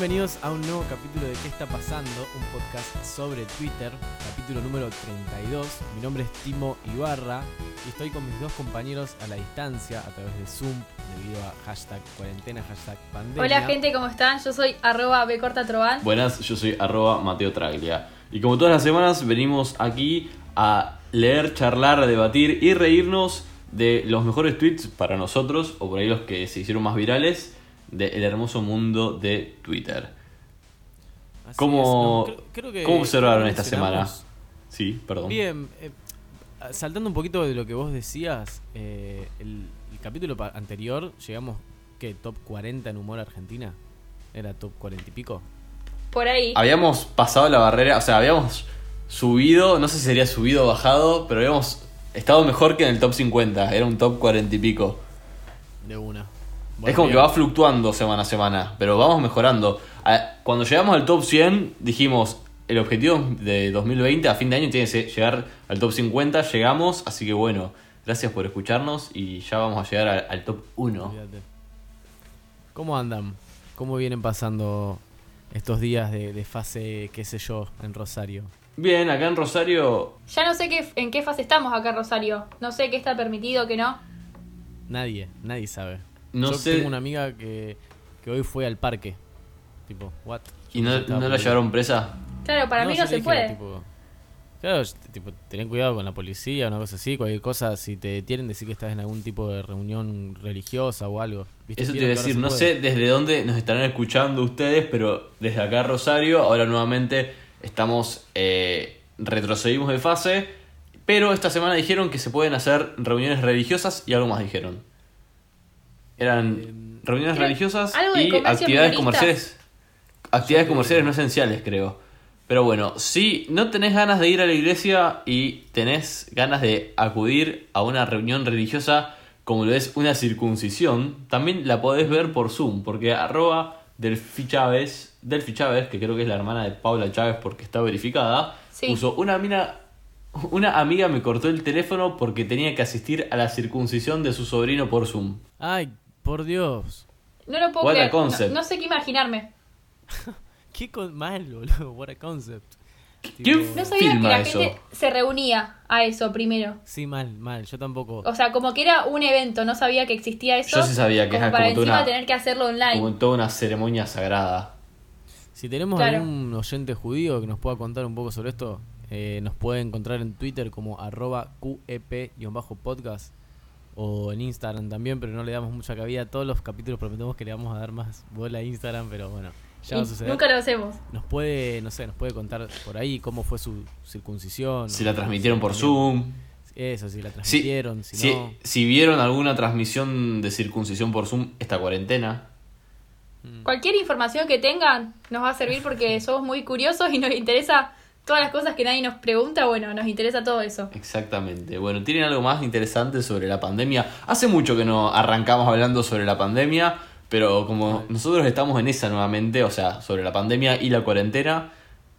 Bienvenidos a un nuevo capítulo de ¿Qué está pasando? Un podcast sobre Twitter, capítulo número 32. Mi nombre es Timo Ibarra y estoy con mis dos compañeros a la distancia a través de Zoom debido a hashtag cuarentena, hashtag pandemia. Hola gente, ¿cómo están? Yo soy arroba bcortatrovan. Buenas, yo soy arroba Mateo Traglia. Y como todas las semanas venimos aquí a leer, charlar, debatir y reírnos de los mejores tweets para nosotros, o por ahí los que se hicieron más virales, del hermoso mundo de Twitter. Así ¿Cómo, es, no, creo- creo que- ¿cómo observaron esta semana? Sí, perdón. Bien, eh, saltando un poquito de lo que vos decías, eh, el, el capítulo anterior llegamos, ¿qué? ¿Top 40 en humor argentina? ¿Era top 40 y pico? Por ahí. Habíamos pasado la barrera, o sea, habíamos subido, no sé si sería subido o bajado, pero habíamos estado mejor que en el top 50, era un top 40 y pico. De una. Es como que va fluctuando semana a semana, pero vamos mejorando. A- Cuando llegamos al top 100, dijimos, el objetivo de 2020 a fin de año tiene que ser llegar al top 50, llegamos, así que bueno, gracias por escucharnos y ya vamos a llegar al, al top 1. Olvídate. ¿Cómo andan? ¿Cómo vienen pasando estos días de, de fase, qué sé yo, en Rosario? Bien, acá en Rosario, Ya no sé qué, en qué fase estamos acá, Rosario. No sé qué está permitido, qué no. Nadie, nadie sabe. No yo sé- tengo una amiga que, que hoy fue al parque. Tipo, what? ¿y no, la llevaron presa? Claro, para mí yo no se puede. tipo, claro, yo- tipo, tener cuidado con la policía, una cosa así, cualquier cosa, si te detienen, decir que estás en algún tipo de reunión religiosa o algo. ¿Viste? Eso te iba a decir, no sé desde dónde nos estarán escuchando ustedes, pero desde acá Rosario, ahora nuevamente estamos, eh, retrocedimos de fase, pero esta semana dijeron que se pueden hacer reuniones religiosas y algo más dijeron. Eran reuniones creo- religiosas y comercio actividades minoristas. comerciales. Actividades comerciales no esenciales, creo. Pero bueno, si no tenés ganas de ir a la iglesia y tenés ganas de acudir a una reunión religiosa como lo es una circuncisión, también la podés ver por Zoom, porque arroba Delfi Chávez, Delfi Chávez, que creo que es la hermana de Paula Chávez porque está verificada, Sí. puso una mina, una amiga me cortó el teléfono porque tenía que asistir a la circuncisión de su sobrino por Zoom. Ay, por Dios. No lo puedo What creer. Concept. no sé qué imaginarme. Qué con mal, boludo. What a concept. ¿Quién No sabía que la eso? gente se reunía a eso primero. Sí, mal, mal. Yo tampoco. O sea, como que era un evento, no sabía que existía eso. Yo sí sabía que como era para como encima una- tener que hacerlo online. Como toda una ceremonia sagrada. Si tenemos Claro. algún oyente judío que nos pueda contar un poco sobre esto, eh, nos puede encontrar en Twitter como arroba QEP-podcast o en Instagram también, pero no le damos mucha cabida. Todos los capítulos prometemos que le vamos a dar más bola a Instagram, pero bueno, ya va a suceder. nunca lo hacemos. Nos puede, no sé, nos puede contar por ahí cómo fue su circuncisión. Si la transmitieron por. Zoom. Eso, si la transmitieron, si, si, no. si vieron alguna transmisión de circuncisión por Zoom esta cuarentena. Cualquier información que tengan nos va a servir porque somos muy curiosos y nos interesa todas las cosas que nadie nos pregunta. Bueno, nos interesa todo eso. Exactamente. Bueno, ¿tienen algo más interesante sobre la pandemia? Hace mucho que no arrancamos hablando sobre la pandemia, pero como nosotros estamos en esa nuevamente, o sea, sobre la pandemia y la cuarentena,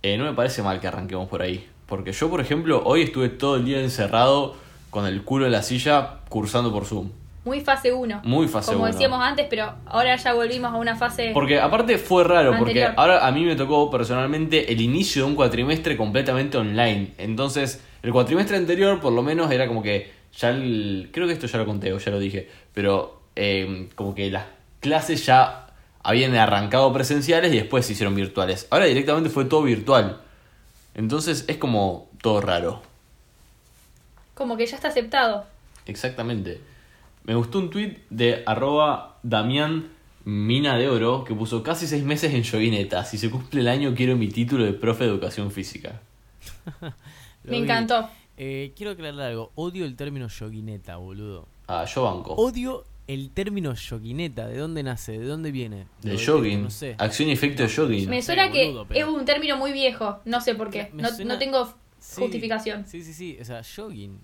eh, no me parece mal que arranquemos por ahí. Porque yo, por ejemplo, hoy estuve todo el día encerrado con el culo en la silla cursando por Zoom. Muy fase 1. Muy fase Como uno. decíamos antes, pero ahora ya volvimos a una fase. Porque aparte fue raro, porque ahora a mí me tocó personalmente el inicio de un cuatrimestre completamente online. Entonces, el cuatrimestre anterior por lo menos era como que ya el... Creo que esto ya lo conté o ya lo dije, pero eh, como que las clases ya habían arrancado presenciales y después se hicieron virtuales. Ahora directamente fue todo virtual. Entonces es como todo raro. Como que ya está aceptado. Exactamente. Me gustó un tweet de arroba Damián Mina de Oro que puso casi seis meses en yoguineta. Si se cumple el año quiero mi título de profe de educación física. Me encantó. Eh, quiero aclarar algo. Odio el término yoguineta, boludo. Ah, yo banco. Odio el término yoguineta, ¿de dónde nace? ¿De dónde viene? Del detesto, jogging. No sé. Acción y efecto de jogging. Me suena que boludo, pero- es un término muy viejo, no sé por qué. No, suena- no tengo Sí, justificación. Sí, sí, sí. O sea, jogging.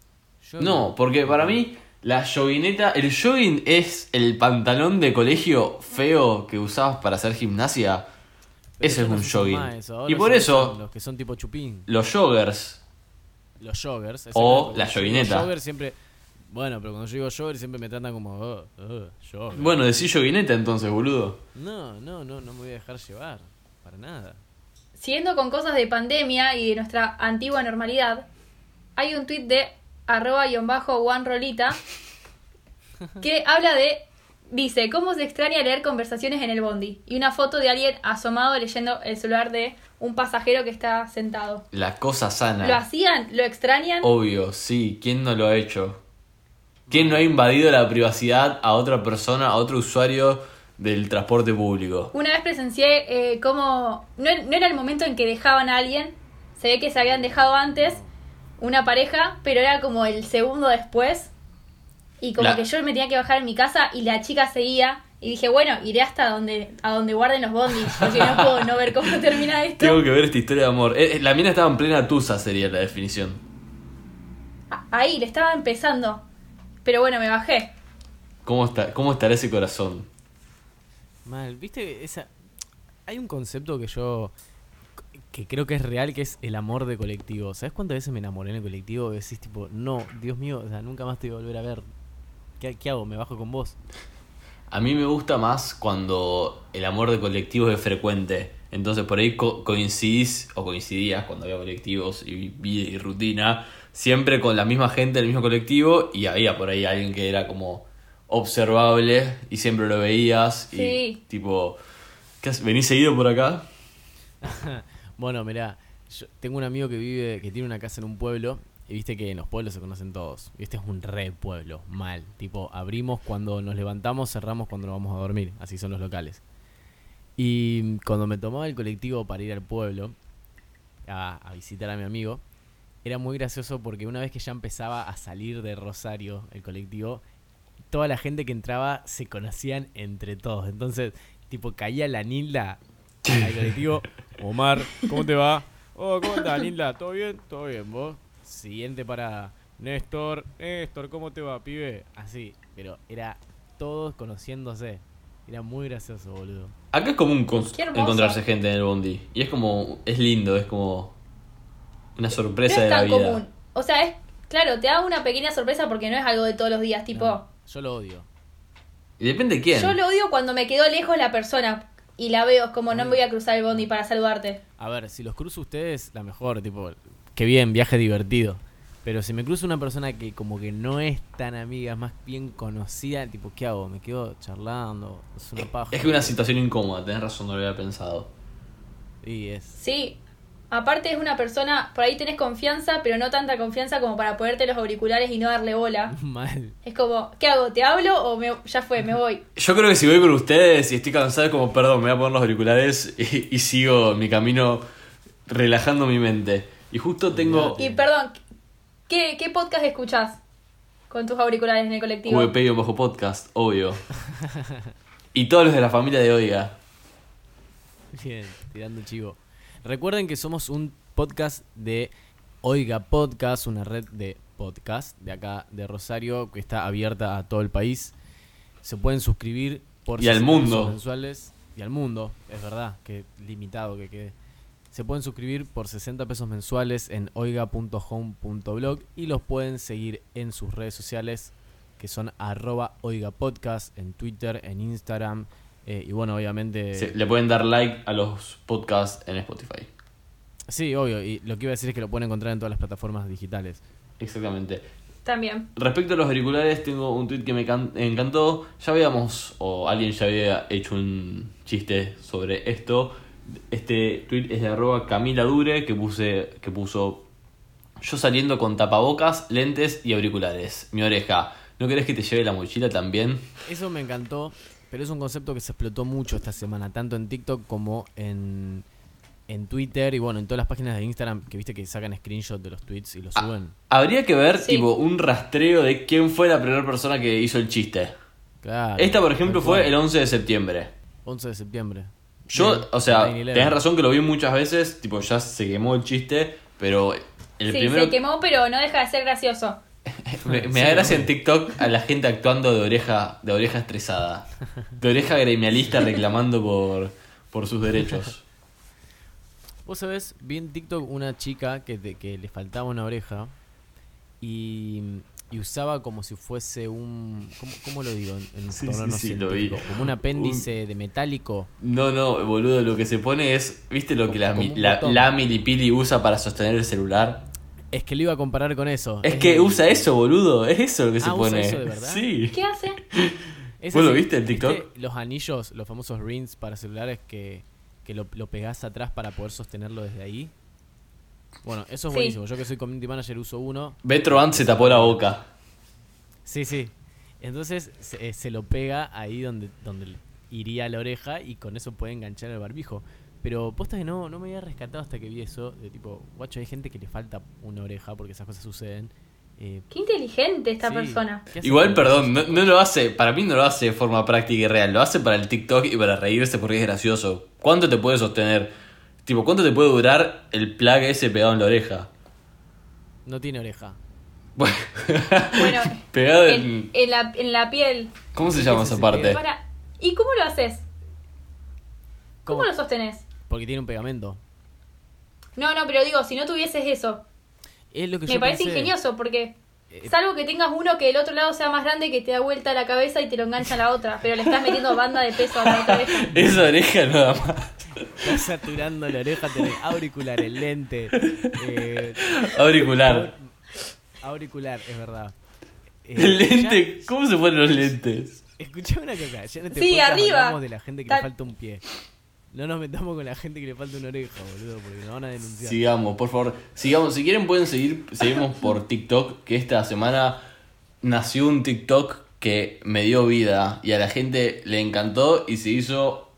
Jogging. No, porque para mí la joguineta, el jogging es el pantalón de colegio feo que usabas para hacer gimnasia. Pero Ese ya es no un jogging. eso, Y por eso Los que son tipo chupín. los joggers, Los joggers. O la joguineta. Jogger siempre. Bueno, pero cuando yo digo jogger siempre me tratan como. "Oh, oh, jogger". bueno, decís joguineta entonces, boludo. No, no, no, no me voy a dejar llevar. Para nada. Siguiendo con cosas de pandemia y de nuestra antigua normalidad, hay un tuit de arroba guion bajo one rolita que habla de, dice, ¿cómo se extraña leer conversaciones en el bondi? Y una foto de alguien asomado leyendo el celular de un pasajero que está sentado. La cosa sana. ¿Lo hacían? ¿Lo extrañan? Obvio, sí. ¿Quién no lo ha hecho? ¿Quién no ha invadido la privacidad a otra persona, a otro usuario del transporte público? Una vez presencié eh, cómo... No, no era el momento en que dejaban a alguien, se ve que se habían dejado antes una pareja, pero era como el segundo después. Y como La- que yo me tenía que bajar en mi casa y la chica seguía. Y dije, bueno, iré hasta donde, a donde guarden los bondis, porque no puedo no ver cómo termina esto. Tengo que ver esta historia de amor. Eh, eh, la mina estaba en plena tusa, sería la definición. Ahí, le estaba empezando. Pero bueno, me bajé. ¿Cómo, está, ¿Cómo estará ese corazón? Mal, viste, esa. Hay un concepto que yo. Que creo que es real, que es el amor de colectivo. ¿Sabes cuántas veces me enamoré en el colectivo? Y decís, tipo, no, Dios mío, o sea, nunca más te voy a volver a ver. ¿Qué, qué hago? ¿Me bajo con vos? A mí me gusta más cuando el amor de colectivos es frecuente. Entonces por ahí co- coincidís o coincidías cuando había colectivos y vida y rutina, siempre con la misma gente del mismo colectivo y había por ahí alguien que era como observable y siempre lo veías y Sí. tipo, ¿qué haces? ¿venís seguido por acá? Bueno, mirá, yo tengo un amigo que vive, que tiene una casa en un pueblo, y viste que en los pueblos se conocen todos. Y este es un re pueblo, mal. Tipo, abrimos cuando nos levantamos, cerramos cuando nos vamos a dormir. Así son los locales. Y cuando me tomaba el colectivo para ir al pueblo, a, a visitar a mi amigo, era muy gracioso porque una vez que ya empezaba a salir de Rosario el colectivo, toda la gente que entraba se conocían entre todos. Entonces, tipo, caía la Nilda al colectivo. Omar, ¿cómo te va? Oh, ¿cómo estás, Nilda? ¿Todo bien? Todo bien, vos. Siguiente parada. Néstor, Néstor, ¿cómo te va, pibe? Así, pero era todos conociéndose. Era muy gracioso, boludo. Acá es común con- Qué hermoso. encontrarse gente en el bondi y es como, es lindo, es como una No sorpresa es de la tan vida. común. O sea, es claro, te da una pequeña sorpresa porque no es algo de todos los días. Tipo, No, yo lo odio. Y depende de quién. yo lo odio cuando me quedo lejos la persona y la veo. Es como no me voy a cruzar el bondi para saludarte. A ver, si los cruzo ustedes, la mejor, tipo, qué bien, viaje divertido. Pero si me cruzo una persona que como que no es tan amiga, es más bien conocida, tipo, ¿qué hago? ¿Me quedo charlando? Es una paja. Es que una situación incómoda, tenés razón, no lo había pensado. Y es... Sí. Aparte es una persona, por ahí tenés confianza, pero no tanta confianza como para ponerte los auriculares y no darle bola. Mal. Es como, ¿qué hago? ¿Te hablo o me, ya fue, me voy? Yo creo que si voy con ustedes y estoy cansado, es como, perdón, me voy a poner los auriculares y, y sigo mi camino relajando mi mente. Y justo tengo. Y perdón, ¿qué, qué podcast escuchás con tus auriculares en el colectivo? Un bajo podcast, obvio. y todos los de la familia de Oiga. Bien, tirando chivo. Recuerden que somos un podcast de Oiga Podcast, una red de podcast de acá de Rosario que está abierta a todo el país. Se pueden suscribir por Y al 60 mundo. mensuales y al mundo, es verdad, que limitado que quede. Se pueden suscribir por 60 pesos mensuales en oiga.home.blog y los pueden seguir en sus redes sociales que son arroba oiga podcast en Twitter, en Instagram eh, y bueno, obviamente... Le pueden dar like a los podcasts en Spotify. Sí, obvio. Y lo que iba a decir es que lo pueden encontrar en todas las plataformas digitales. Exactamente. También. Respecto a los auriculares, tengo un tweet que me can- encantó. Ya habíamos, o alguien ya había hecho un chiste sobre esto. Este tweet es de arroba Camila Dure que puse, que puso yo saliendo con tapabocas, lentes y auriculares. Mi oreja. ¿No querés que te lleve la mochila también? Eso me encantó, pero es un concepto que se explotó mucho esta semana, tanto en TikTok como en, en Twitter y bueno, en todas las páginas de Instagram que viste que sacan screenshot de los tweets y los Ah. suben. Habría que ver Sí. tipo un rastreo de quién fue la primera persona que hizo el chiste. Claro. Esta, por ejemplo, fue cual. el 11 de septiembre. 11 de septiembre. Yo, Bien, o sea, 9/11. tenés razón que lo vi muchas veces, tipo, ya se quemó el chiste, pero el sí, primero... se quemó, pero no deja de ser gracioso. Me, me Sí, da gracia en TikTok a la gente actuando de oreja, de oreja estresada. De oreja gremialista reclamando por, por sus derechos. Vos sabés, vi en TikTok una chica que, te- que le faltaba una oreja y, y usaba como si fuese un... ¿Cómo, cómo lo digo? En, en Sí, tono sí, no sí, lo vi. científico? Como un apéndice de metálico. No, no, boludo, lo que se pone es, ¿viste lo que la, la, la milipili usa para sostener el celular? Es que lo iba a comparar con eso. Es que el- usa eso, boludo, es eso lo que se Ah, ¿usa pone. eso de verdad? Sí. ¿Qué hace? es ¿Vos lo viste en ¿viste TikTok? Los anillos, los famosos rings para celulares que, que lo, lo pegás atrás para poder sostenerlo desde ahí. Bueno, eso es Sí. buenísimo. Yo que soy community manager uso uno. Betro Ant se tapó la boca. Sí, sí. Entonces se, eh, se lo pega ahí donde, donde iría la oreja y con eso puede enganchar el barbijo. Pero posta que no, no me había rescatado hasta que vi eso. De tipo, guacho, hay gente que le falta una oreja porque esas cosas suceden. Eh, Qué inteligente esta sí, persona. ¿qué hace Igual, perdón, no, no lo hace, para mí no lo hace de forma práctica y real, lo hace para el TikTok y para reírse porque es gracioso. ¿Cuánto te puede sostener? Tipo, ¿cuánto te puede durar el plug ese pegado en la oreja? No tiene oreja. Bueno, Bueno, pegado en, en... en la, en la piel. ¿Cómo se llama esa parte? ¿Y cómo lo haces? ¿Cómo, ¿Cómo? lo sostenés? Porque tiene un pegamento. No, no, pero digo, si no tuvieses eso, Es lo que me yo parece pensé. ingenioso porque Eh, salvo que tengas uno que el otro lado sea más grande que te da vuelta la cabeza y te lo engancha a la otra, pero le estás metiendo banda de peso a la otra oreja. Esa oreja nada más. Estás saturando la oreja, tenés auricular, el lente. eh, Auricular. auricular, es verdad. Eh, El ya- lente, ¿cómo se ponen los lentes? Escuchame una cosa, ya en este Sí, arriba. hablamos de la gente que Ta- le falta un pie. No nos metamos con la gente que le falta una oreja, boludo, porque nos van a denunciar. Sigamos, por favor. Sigamos. Si quieren pueden seguir, seguimos por TikTok, que esta semana nació un TikTok que me dio vida y a la gente le encantó y se hizo...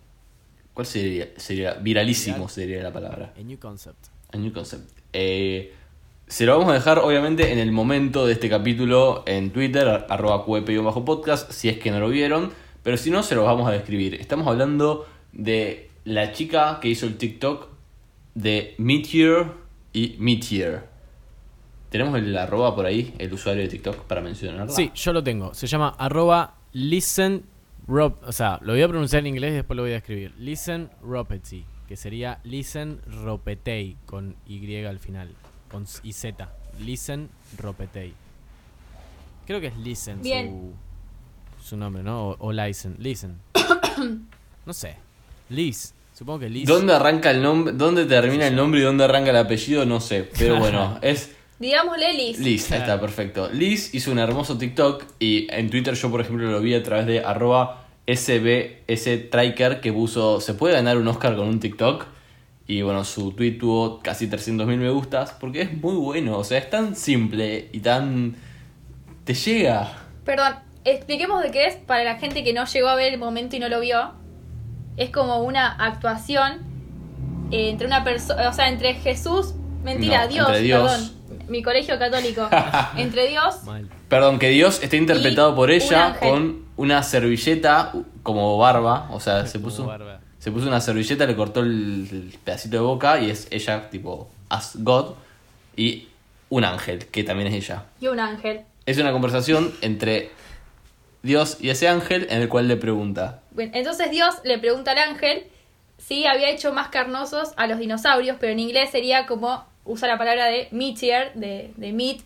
¿Cuál sería? sería viralísimo Viral. sería la palabra. A new concept. A new concept. Eh, se lo vamos a dejar obviamente en el momento de este capítulo en Twitter, ar- arroba bajo podcast si es que no lo vieron. Pero si no, se los vamos a describir. Estamos hablando de la chica que hizo el TikTok de Meteor y Meteor. ¿Tenemos el arroba por ahí, el usuario de TikTok, para mencionarla? Sí, yo lo tengo. Se llama arroba listen rob, o sea, lo voy a pronunciar en inglés y después lo voy a escribir. Listen ropety, que sería listen ropetei con Y al final, con y Z. Listen ropetei. Creo que es listen Bien. su, su nombre, ¿no? O, o listen, listen. no sé. Liz, supongo que Liz. ¿Dónde arranca el nombre? ¿Dónde termina el nombre y dónde arranca el apellido? No sé. Pero bueno, es Digámosle Liz. Liz, ahí está, perfecto. Liz hizo un hermoso TikTok y en Twitter yo, por ejemplo, lo vi a través de arroba sbstriker que puso, ¿se puede ganar un Oscar con un TikTok? Y bueno, su tweet tuvo casi 300.000 me gustas porque es muy bueno, o sea, es tan simple y tan... te llega. Perdón, expliquemos de qué es para la gente que no llegó a ver el momento y no lo vio. Es como una actuación eh, entre una persona, o sea, entre Jesús, mentira, No, Dios, entre Dios. perdón, mi colegio católico, entre Dios Mal. Perdón, que Dios está interpretado por ella con una servilleta como barba, o sea, se puso... Se puso una servilleta, le cortó el, el pedacito de boca y es ella, tipo, as God, y un ángel, que también es ella. y un ángel. Es una conversación entre Dios y ese ángel en el cual le pregunta. Entonces Dios le pregunta al ángel si había hecho más carnosos a los dinosaurios, pero en inglés sería como usa la palabra de meteor, de, de meat.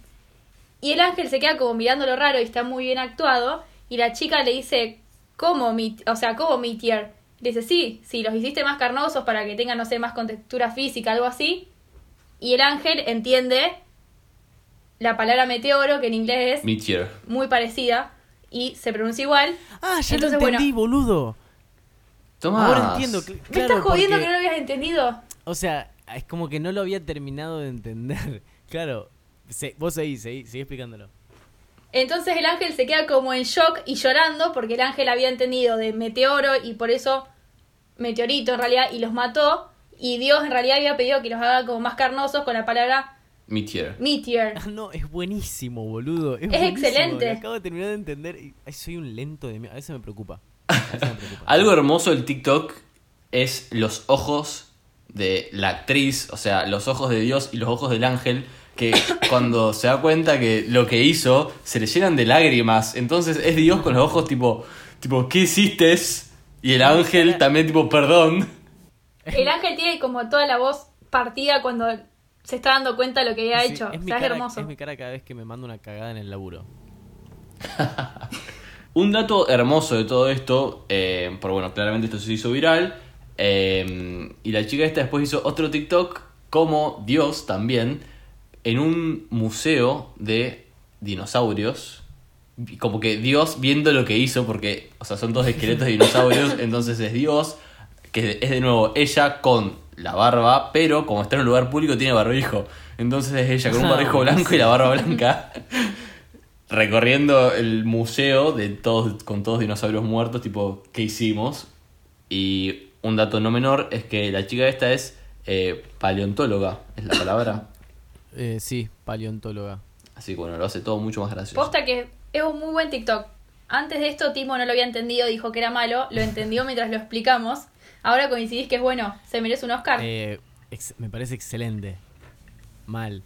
Y el ángel se queda como mirándolo raro y está muy bien actuado. Y la chica le dice, ¿cómo meat? O sea, ¿cómo meteor? Le dice, sí, sí, los hiciste más carnosos para que tengan, no sé, más contextura física, algo así. Y el ángel entiende la palabra meteoro, que en inglés es Meteor. muy parecida y se pronuncia igual. Ah, ya Entonces, lo entendí, bueno. boludo. Tomás. Ahora entiendo. ¿Me estás jodiendo porque- que no lo habías entendido? O sea, es como que no lo había terminado de entender. Claro. Se- vos seguís, seguís, seguí explicándolo. Entonces el ángel se queda como en shock y llorando porque el ángel había entendido de meteoro y por eso meteorito en realidad y los mató. Y Dios en realidad había pedido que los haga como más carnosos con la palabra Meteor. Meteor. Ah, no, es buenísimo, boludo. Es, Es buenísimo, excelente. lo acabo de terminar de entender. ay, soy un lento de mierda. A veces me preocupa. A veces me preocupa. Algo hermoso del TikTok es los ojos de la actriz, o sea, los ojos de Dios y los ojos del ángel, que cuando se da cuenta que lo que hizo se le llenan de lágrimas. Entonces es Dios con los ojos tipo, tipo, ¿qué hiciste? Y el ángel también tipo, perdón. El ángel tiene como toda la voz partida cuando se está dando cuenta de lo que había Sí, hecho. es o sea, es cara- hermoso. Es mi cara cada vez que me mando una cagada en el laburo. Un dato hermoso de todo esto, eh, pero bueno, claramente esto se hizo viral. eh, y la chica esta después hizo otro TikTok como Dios también, en un museo de dinosaurios. Como que Dios viendo lo que hizo, porque, o sea, son dos esqueletos de dinosaurios, entonces es Dios, que es de nuevo ella con la barba, pero como está en un lugar público tiene barbijo. Entonces es ella con un Ah, barbijo blanco y la barba blanca recorriendo el museo de todos con todos dinosaurios muertos, tipo, ¿qué hicimos? Y un dato no menor es que la chica esta es eh, paleontóloga, es la palabra. Eh, sí, paleontóloga. Así que bueno, lo hace todo mucho más gracioso. Posta que es un muy buen TikTok. Antes de esto, Timo no lo había entendido, dijo que era malo, lo entendió mientras lo explicamos. Ahora coincidís que es bueno, se merece un Oscar. Eh, me parece excelente. Mal.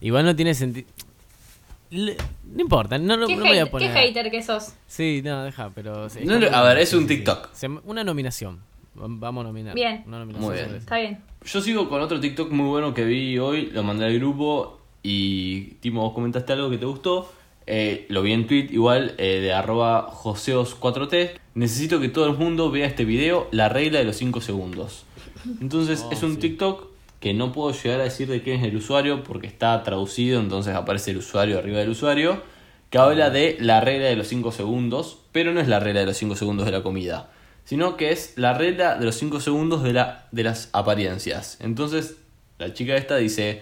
Igual no tiene sentido. No importa, no, no, ¿Qué, no me voy a poner. qué hater que sos? Sí, no, deja, pero. sí, No, a ver, es un TikTok. Una nominación. Vamos a nominar. Bien. Una nominación Muy bien. Está bien. Yo sigo con otro TikTok muy bueno que vi hoy, lo mandé al grupo y Timo, vos comentaste algo que te gustó. Eh, lo vi en tweet igual eh, de arroba joseos4t. Necesito que todo el mundo vea este video, la regla de los 5 segundos. Entonces Oh, es un sí. TikTok que no puedo llegar a decir de quién es el usuario porque está traducido, entonces aparece el usuario arriba del usuario, que habla de la regla de los 5 segundos, pero no es la regla de los 5 segundos de la comida, sino que es la regla de los 5 segundos de, la, de las apariencias. Entonces la chica esta dice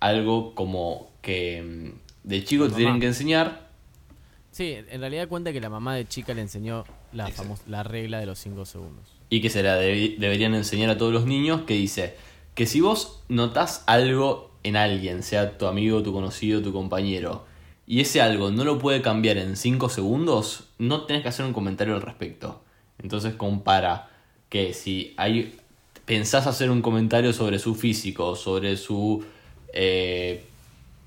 algo como que mm, de chico te tienen que enseñar Sí, en realidad cuenta que la mamá de chica le enseñó la, famos- la regla de los 5 segundos. y que se la debe- deberían enseñar a todos los niños, que dice que si vos notás algo en alguien, sea tu amigo, tu conocido, tu compañero, y ese algo no lo puede cambiar en 5 segundos, no tenés que hacer un comentario al respecto. Entonces compara que si hay pensás hacer un comentario sobre su físico, sobre su eh,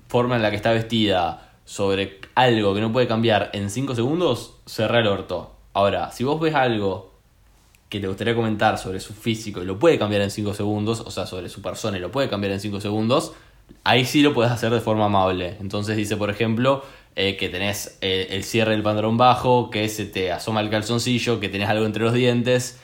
forma en la que está vestida, sobre algo que no puede cambiar en 5 segundos, cerrá el orto. Ahora, si vos ves algo que te gustaría comentar sobre su físico y lo puede cambiar en 5 segundos, o sea, sobre su persona y lo puede cambiar en 5 segundos, ahí sí lo puedes hacer de forma amable. Entonces dice, por ejemplo, eh, que tenés eh, el cierre del pantalón bajo, que se te asoma el calzoncillo, que tenés algo entre los dientes.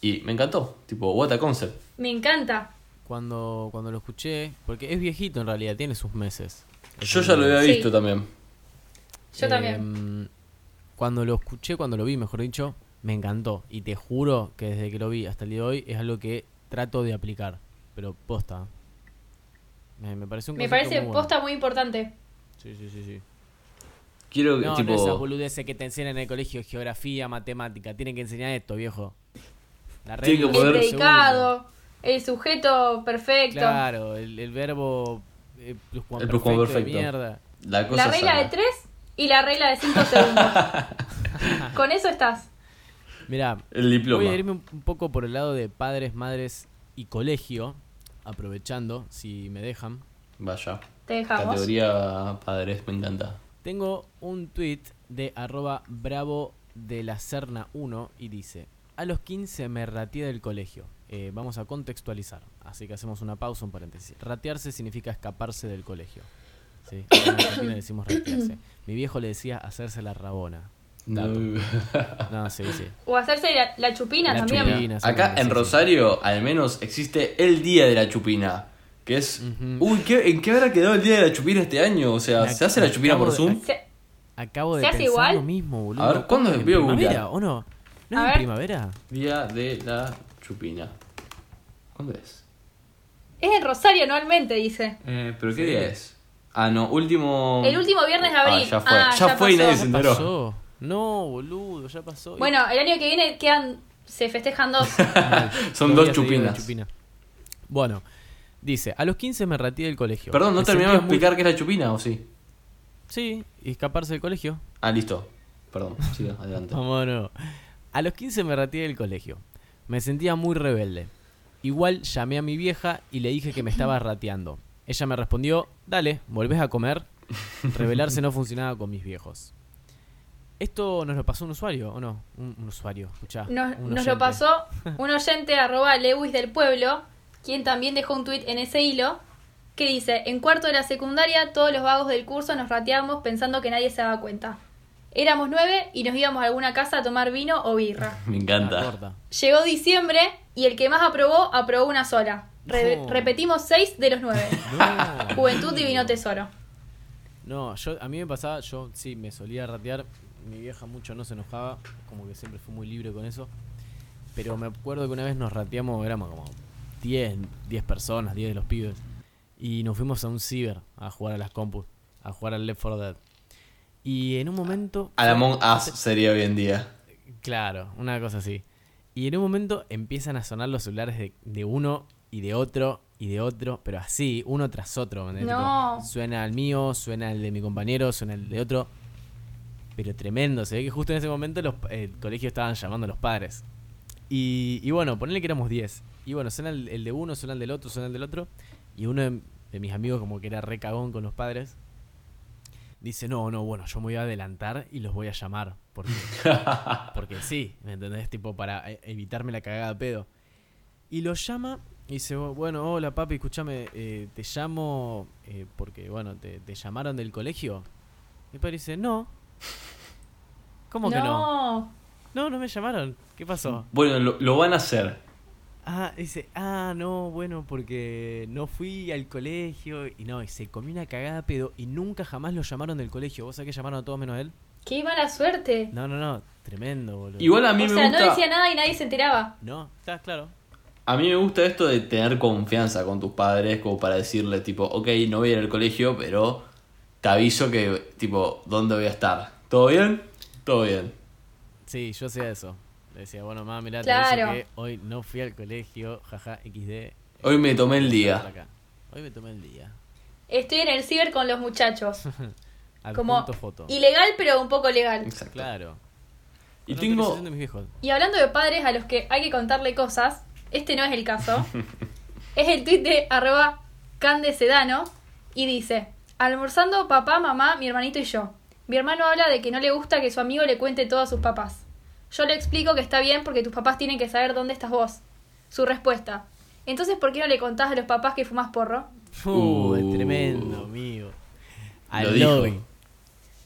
Y me encantó, tipo, what a concept. Me encanta. Cuando, cuando lo escuché, porque es viejito en realidad, tiene sus meses. Yo ya lo había Sí. visto también. Yo también. Em, Cuando lo escuché, cuando lo vi, mejor dicho, me encantó. Y te juro que desde que lo vi hasta el día de hoy es algo que trato de aplicar. Pero posta. Me, me parece un Me parece muy bueno. posta muy importante. Sí, sí, sí, sí. Quiero que, No, tipo. no esas boludeces que te enseñan en el colegio, geografía, matemática. Tienen que enseñar esto, viejo. La Tiene que regla El predicado, el sujeto perfecto. Claro, el, el verbo eh, El de mierda. la cosa La regla sana. de 3 y la regla de 5 segundos. Con eso estás. Mirá, El diploma. voy a irme un, un poco por el lado de padres, madres y colegio, aprovechando, si me dejan. Vaya. Te dejamos. Categoría padres, me encanta. Tengo un tweet de arroba bravo de la Serna 1 y dice, a los 15 me rateé del colegio. Eh, vamos a contextualizar, así que hacemos una pausa, un paréntesis. Ratearse significa escaparse del colegio. ¿sí? En Argentina le decimos ratearse. Mi viejo le decía hacerse la rabona. Dato. No, sí, sí. O hacerse la, la chupina La también. chupina. sí, Acá sí, en sí. Rosario, al menos, existe el día de la chupina. Que es. Uy, ¿qué- ¿en qué habrá quedado el día de la chupina este año? O sea, ¿se hace la chupina por de- Zoom? Se- Acabo de ¿Se hace pensar igual? lo mismo, boludo. A ver, ¿cuándo ¿En voy a primavera googlear? o no? ¿No es en ver. primavera? Día de la chupina. ¿Cuándo es? Es en Rosario anualmente, dice. Eh, ¿Pero qué Sí. día es? Ah, no, último. El último viernes de abril. Ah, ya fue. Ah, ya, ya fue y pasó. nadie se ¿Ya enteró. pasó? No, boludo, ya pasó. Bueno, el año que viene quedan. Se festejan dos. Son Dos chupinas. chupina. Bueno, Dice, a los 15 me retiré del colegio. Perdón, ¿no terminamos de sentía muy- explicar qué es la chupina o sí? Sí, y escaparse del colegio. Ah, listo. Perdón, siga, adelante. Vamos de nuevo. A los 15 me retiré del colegio. Me sentía muy rebelde. Igual llamé a mi vieja y le dije que me estaba rateando. Ella me respondió, dale, ¿volvés a comer? Rebelarse no funcionaba con mis viejos. Esto nos lo pasó un usuario, ¿o no? Un, un usuario, escuchá. Nos, un nos lo pasó un oyente arroba Lewis del pueblo, quien también dejó un tweet en ese hilo, que dice, en cuarto de la secundaria todos los vagos del curso nos rateamos pensando que nadie se daba cuenta. Éramos nueve y nos íbamos a alguna casa a tomar vino o birra. Me encanta. Llegó diciembre y el que más aprobó, aprobó una sola. Re- No. Repetimos seis de los nueve. No. Juventud divino tesoro. No, yo, a mí me pasaba, yo sí, me solía ratear. Mi vieja mucho no se enojaba, como que siempre fue muy libre con eso. Pero me acuerdo que una vez nos rateamos, éramos como 10, 10 personas, 10 de los pibes. Y nos fuimos a un ciber a jugar a las compus, a jugar al Left 4 Dead. Y en un momento... Al Among Us sería hoy en día. Claro, una cosa así. Y en un momento empiezan a sonar los celulares de, de uno y de otro y de otro, pero así, uno tras otro. No. Tipo, suena el mío, suena el de mi compañero, suena el de otro. Pero tremendo, se ve que justo en ese momento los, el colegio estaban llamando a los padres. Y, y bueno, ponele que éramos 10. Y bueno, suena el, el de uno, suena el del otro, suena el del otro. Y uno de, de mis amigos, como que era re cagón con los padres, dice: No, no, bueno, yo me voy a adelantar y los voy a llamar. Porque, porque sí, ¿me entendés? Tipo, para e- evitarme la cagada de pedo. Y lo llama y dice: Bueno, hola papi, escúchame, eh, te llamo eh, porque, bueno, te, te llamaron del colegio. Mi padre dice: No. ¿Cómo que no? no. No, no me llamaron. ¿Qué pasó? Bueno, lo, lo van a hacer. Ah, dice, ah, no, bueno, porque no fui al colegio y no, y se comió una cagada de pedo y nunca jamás lo llamaron del colegio. ¿Vos sabés que llamaron a todos menos a él? Qué mala suerte. No, no, no, tremendo, boludo. Igual a mí o me sea, gusta. no decía nada y nadie se enteraba. No, está claro. A mí me gusta esto de tener confianza con tus padres, como para decirle, tipo, ok, no voy a ir al colegio, pero te aviso que, tipo, ¿dónde voy a estar? ¿Todo bien? Todo bien. Sí, yo hacía eso. Le decía, bueno, mamá, mirá, te Claro. que hoy no fui al colegio, jaja, XD. Hoy me tomé el día. Hoy me tomé el día. Estoy en el ciber con los muchachos. Como foto. ilegal, pero un poco legal. Exacto. Claro. Y tengo. autorización de mis viejos. Y hablando de padres a los que hay que contarle cosas, este no es el caso. es el tweet de arroba candecedano y dice, almorzando papá, mamá, mi hermanito y yo. Mi hermano habla de que no le gusta que su amigo le cuente todo a sus papás. Yo le explico que está bien porque tus papás tienen que saber dónde estás vos. Su respuesta. Entonces, ¿por qué no le contás a los papás que fumas porro? Uh, es Uh. tremendo, amigo. Lo Al dijo. lobby.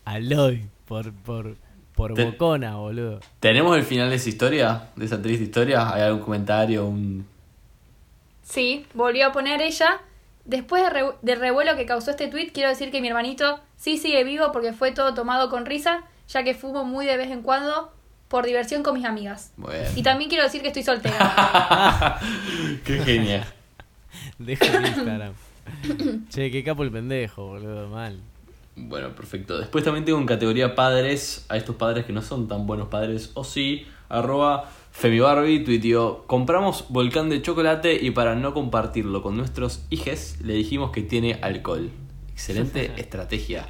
Al lobby. Por, por, por Te- bocona, boludo. ¿Tenemos el final de esa historia? ¿De esa triste historia? ¿Hay algún comentario? Un... Sí, volvió a poner ella. Después de re- del revuelo que causó este tweet, quiero decir que mi hermanito sí sigue vivo porque fue todo tomado con risa, ya que fumo muy de vez en cuando por diversión con mis amigas. Bueno. Y también quiero decir que estoy soltera. Qué genial. Deja el Instagram. che, qué capo el pendejo, boludo. Mal. Bueno, perfecto. Después también tengo en categoría padres, a estos padres que no son tan buenos padres, o sí, arroba FemiBarbie tuiteó, compramos volcán de chocolate y para no compartirlo con nuestros hijes, le dijimos que tiene alcohol. Excelente estrategia.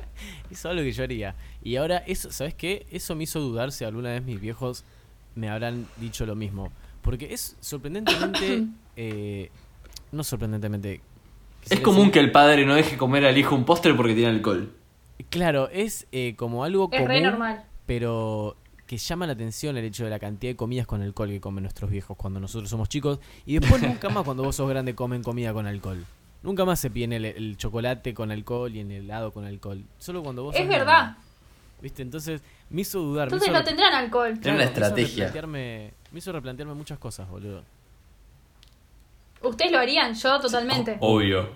Eso es lo que yo haría. Y ahora, eso, ¿sabes qué? Eso me hizo dudar si alguna vez mis viejos me habrán dicho lo mismo. Porque es sorprendentemente. eh, no sorprendentemente. Es común decir- que el padre no deje comer al hijo un postre porque tiene alcohol. Claro, es eh, como algo es común. re normal. pero que llama la atención el hecho de la cantidad de comidas con alcohol que comen nuestros viejos cuando nosotros somos chicos y después nunca más cuando vos sos grande comen comida con alcohol. Nunca más se piden el, el chocolate con alcohol y el helado con alcohol. Solo cuando vos Es sos verdad. grande. ¿Viste? Entonces me hizo dudar. me Entonces hizo no tendrán alcohol. Tiene una me hizo estrategia. replantearme- Me hizo replantearme muchas cosas, boludo. Ustedes lo harían, yo totalmente. Obvio.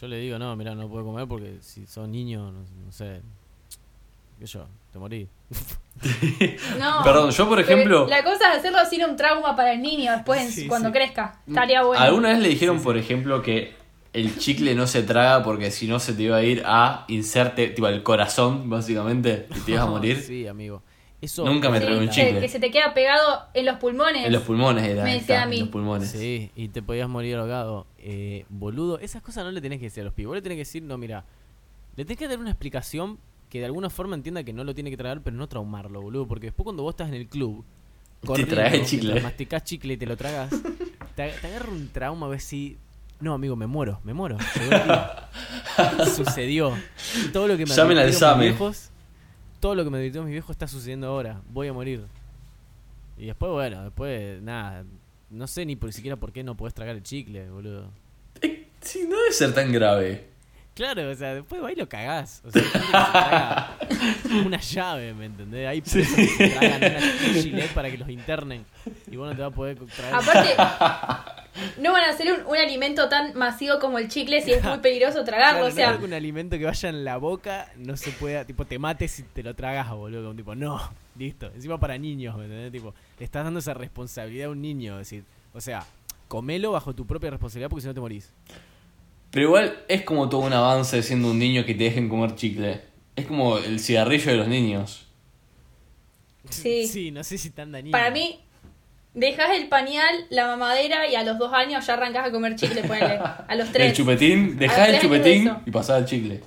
Yo le digo, no, mira, no puedo comer porque si sos niño, no, no sé. ¿Qué yo? Te morí. No. Perdón, yo por ejemplo, La cosa es hacerlo sin un trauma para el niño después Sí, cuando sí. crezca. Estaría bueno. ¿alguna vez le dijeron, por ejemplo, que el chicle no se traga porque si no se te iba a ir a inserte, tipo, al corazón, básicamente, y te ibas a morir? Sí, amigo. Eso, Nunca me Sí, tragué un chicle. Que se te queda pegado en los pulmones. En los pulmones era. Me decía a mí. En los pulmones. Sí, y te podías morir ahogado. Eh, boludo, esas cosas no le tenés que decir a los pibes. Vos le tenés que decir, no, mira, le tenés que dar una explicación que de alguna forma entienda que no lo tiene que tragar, pero no traumarlo, boludo. Porque después cuando vos estás en el club, corriendo, tragás el chicle. mientras masticás chicle y te lo tragas, te, te agarra un trauma a ver si... No, amigo, me muero, me muero. Sucedió. Todo lo que me Llamen mis viejos, todo lo que me advirtieron mis viejos está sucediendo ahora. Voy a morir. Y después, bueno, después, nada. No sé ni por siquiera por qué no podés tragar el chicle, boludo. Eh, Sí, no debe ser tan grave. Claro, o sea, después va y lo cagás. O sea, que se traga una llave, ¿me entendés? Hay presos que se tragan una un gilet para que los internen. Y vos no te vas a poder tragar. Aparte, no van a hacer un, un alimento tan masivo como el chicle si es muy peligroso tragarlo. Claro, o sea, no que un alimento que vaya en la boca no se pueda, tipo, te mates si te lo tragas, boludo. Como tipo, no, listo. Encima para niños, ¿me entendés? Tipo, le estás dando esa responsabilidad a un niño. Es decir, o sea, comelo bajo tu propia responsabilidad porque si no te morís. Pero igual es como todo un avance siendo un niño que te dejen comer chicle. Es como el cigarrillo de los niños. Sí. Sí, no sé si tan dañino. para mí, dejas el pañal, la mamadera y a los dos años ya arrancas a comer chicle, ponele. A los tres. El chupetín, dejás el de chupetín y pasás al chicle.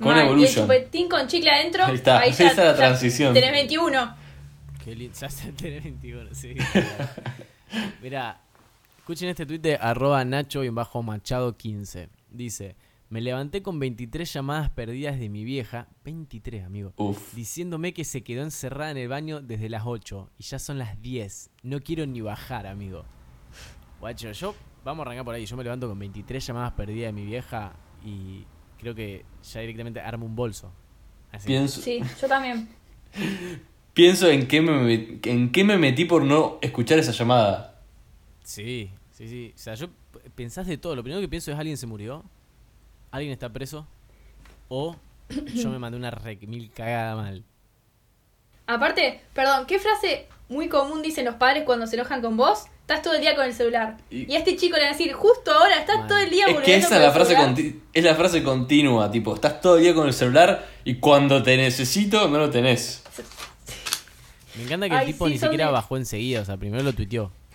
Con Mal, Y el Evolution. chupetín con chicle adentro. Ahí está, ahí esa ya, es la transición. Tenés 21. Qué lindo. Ya tiene 21, sí. Mira, escuchen este tuit de arroba nacho y bajo machado 15. Dice, me levanté con 23 llamadas perdidas de mi vieja, 23 amigo, Uf. diciéndome que se quedó encerrada en el baño desde las 8 y ya son las 10. No quiero ni bajar, amigo. Guacho, yo, vamos a arrancar por ahí, yo me levanto con 23 llamadas perdidas de mi vieja y creo que ya directamente armo un bolso. Así. Pienso, Sí, yo también. pienso en, qué me, met- en qué me metí por no escuchar esa llamada. Sí, sí, sí. O sea, yo pensás de todo. Lo primero que pienso es alguien se murió, alguien está preso, o yo me mandé una rec mil cagada mal. Aparte, perdón, ¿qué frase muy común dicen los padres cuando se enojan con vos? Estás todo el día con el celular. Y- Y, a este chico le va a decir, justo ahora, estás todo el día Es que esa con es la el frase celular". conti- es la frase continua, tipo, estás todo el día con el celular y cuando te necesito no lo tenés. Me encanta que Ay, el tipo sí, ni siquiera de- bajó enseguida, o sea, primero lo tuiteó.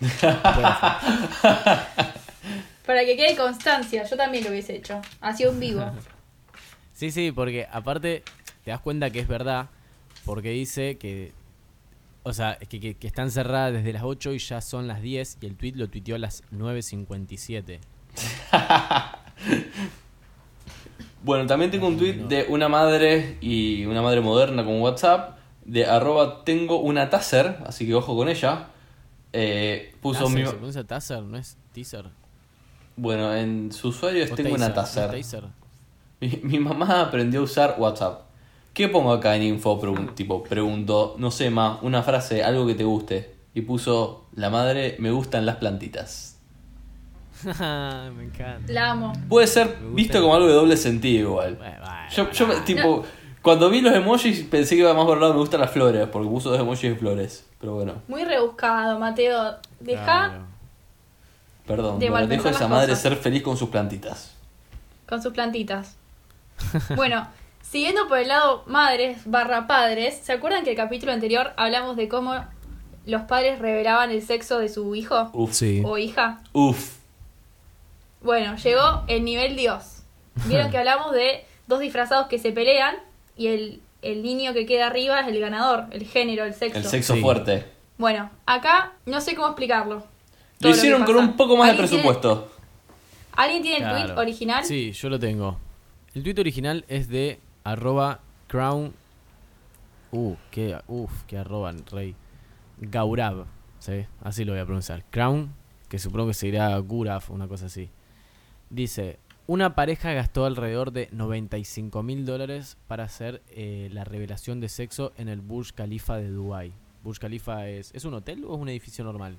Para que quede constancia, yo también lo hubiese hecho. Hacía un vivo. Sí, sí, porque aparte te das cuenta que es verdad, porque dice que, o sea, que, que, que está encerrada desde las 8 y ya son las 10 y el tweet lo tuiteó a las 9.57. Bueno, también tengo un tweet de una madre y una madre moderna con WhatsApp de arroba tengo una taser, así que ojo con ella. Eh, puso Taser, mi... ¿Se pronuncia Taser? ¿No es teaser? Bueno, en su usuario es ¿O tengo una taser? Mi, mi mamá aprendió a usar WhatsApp. ¿Qué pongo acá en info? Pregun- tipo, pregunto, no sé, ma, una frase, algo que te guste. Y puso, la madre, me gustan las plantitas. me encanta. La amo. Puede ser visto como algo de doble sentido igual. Bueno, bueno, Yo, yo bueno. tipo, cuando vi los emojis pensé que iba más lado me gustan las flores, porque puso dos emojis de flores. Pero bueno, Muy rebuscado, Mateo. Deja Claro. perdón. De Bueno, dejo a esa madre cosas. ser feliz con sus plantitas. con sus plantitas. bueno, siguiendo por el lado madres barra padres, ¿se acuerdan que el capítulo anterior hablamos de cómo los padres revelaban el sexo de su hijo Uf. Sí. o hija? Uf. Bueno, llegó el nivel Dios. Vieron que hablamos de dos disfrazados que se pelean y el, el niño que queda arriba es el ganador, el género, el sexo. El sexo Sí. fuerte. Bueno, acá no sé cómo explicarlo. Lo hicieron con un poco más de ¿Alguien tiene- presupuesto. ¿Alguien tiene el tweet original? Sí, yo lo tengo. El tweet original es de arroba crown. Uh, qué, uf, qué arroba, rey. Gaurav, ¿sí? Así lo voy a pronunciar. Crown, que supongo que sería Gurav, una cosa así. Dice, una pareja gastó alrededor de 95 mil dólares para hacer eh, la revelación de sexo en el Burj Khalifa de Dubai. Burj Khalifa es, ¿es un hotel o es un edificio normal?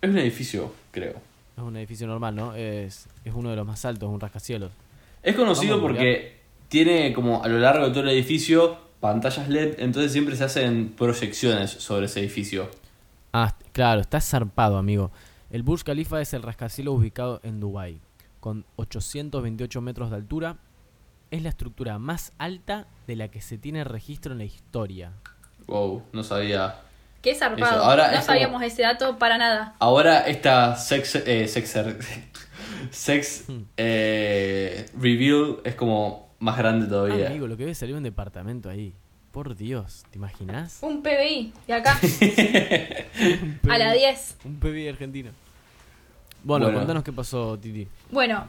Es un edificio, creo. Es un edificio normal, ¿no? Es, es uno de los más altos, un rascacielos. Es conocido porque tiene como a lo largo de todo el edificio pantallas LED, entonces siempre se hacen proyecciones sobre ese edificio. Ah, claro, está zarpado, amigo. El Burj Khalifa es el rascacielos ubicado en Dubái, con 828 metros de altura. Es la estructura más alta de la que se tiene registro en la historia. Wow, no sabía. Qué zarpado. Ahora no es como- sabíamos ese dato para nada. Ahora esta sex, eh, sexer- sex Hmm. eh, reveal es como más grande todavía. Amigo, lo que debe salir un departamento ahí. Por Dios, ¿te imaginas? Un PBI de acá a la 10. Un PBI argentino. Bueno, Bueno. contanos qué pasó, Titi. Bueno,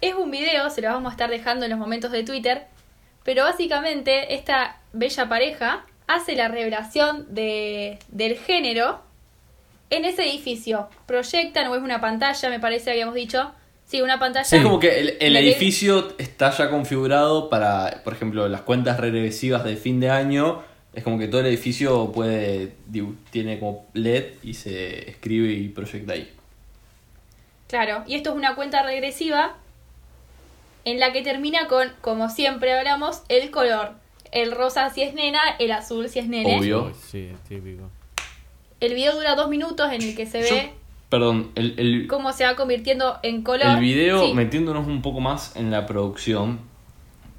es un video, se lo vamos a estar dejando en los momentos de Twitter, pero básicamente esta bella pareja hace la revelación de, del género en ese edificio. Proyectan o es una pantalla, me parece, habíamos dicho. Sí, una pantalla. Sí, es como que el, el La que- edificio está ya configurado para, por ejemplo, las cuentas regresivas de fin de año. Es como que todo el edificio puede tiene como LED y se escribe y proyecta ahí. Claro, y esto es una cuenta regresiva en la que termina con, como siempre hablamos, el color. El rosa si es nena, el azul si es nene. Obvio. Sí, típico. El video dura dos minutos en el que se Yo- ve perdón, el, el, cómo se va convirtiendo en color. el video, Sí. metiéndonos un poco más en la producción,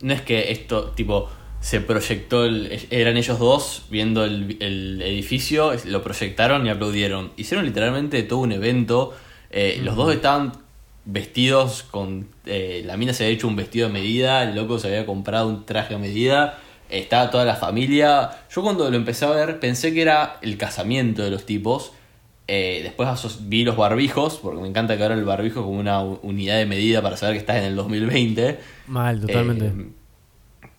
no es que esto, tipo, se proyectó, el- eran ellos dos viendo el, el edificio, lo proyectaron y aplaudieron. Hicieron literalmente todo un evento. Eh, Los dos estaban vestidos con... eh, la mina se había hecho un vestido a medida, el loco se había comprado un traje a medida. Estaba toda la familia. Yo cuando lo empecé a ver pensé que era el casamiento de los tipos. Eh, después vi los barbijos, porque me encanta que ahora el barbijo como una unidad de medida para saber que estás en el 2020. Mal, totalmente. Eh,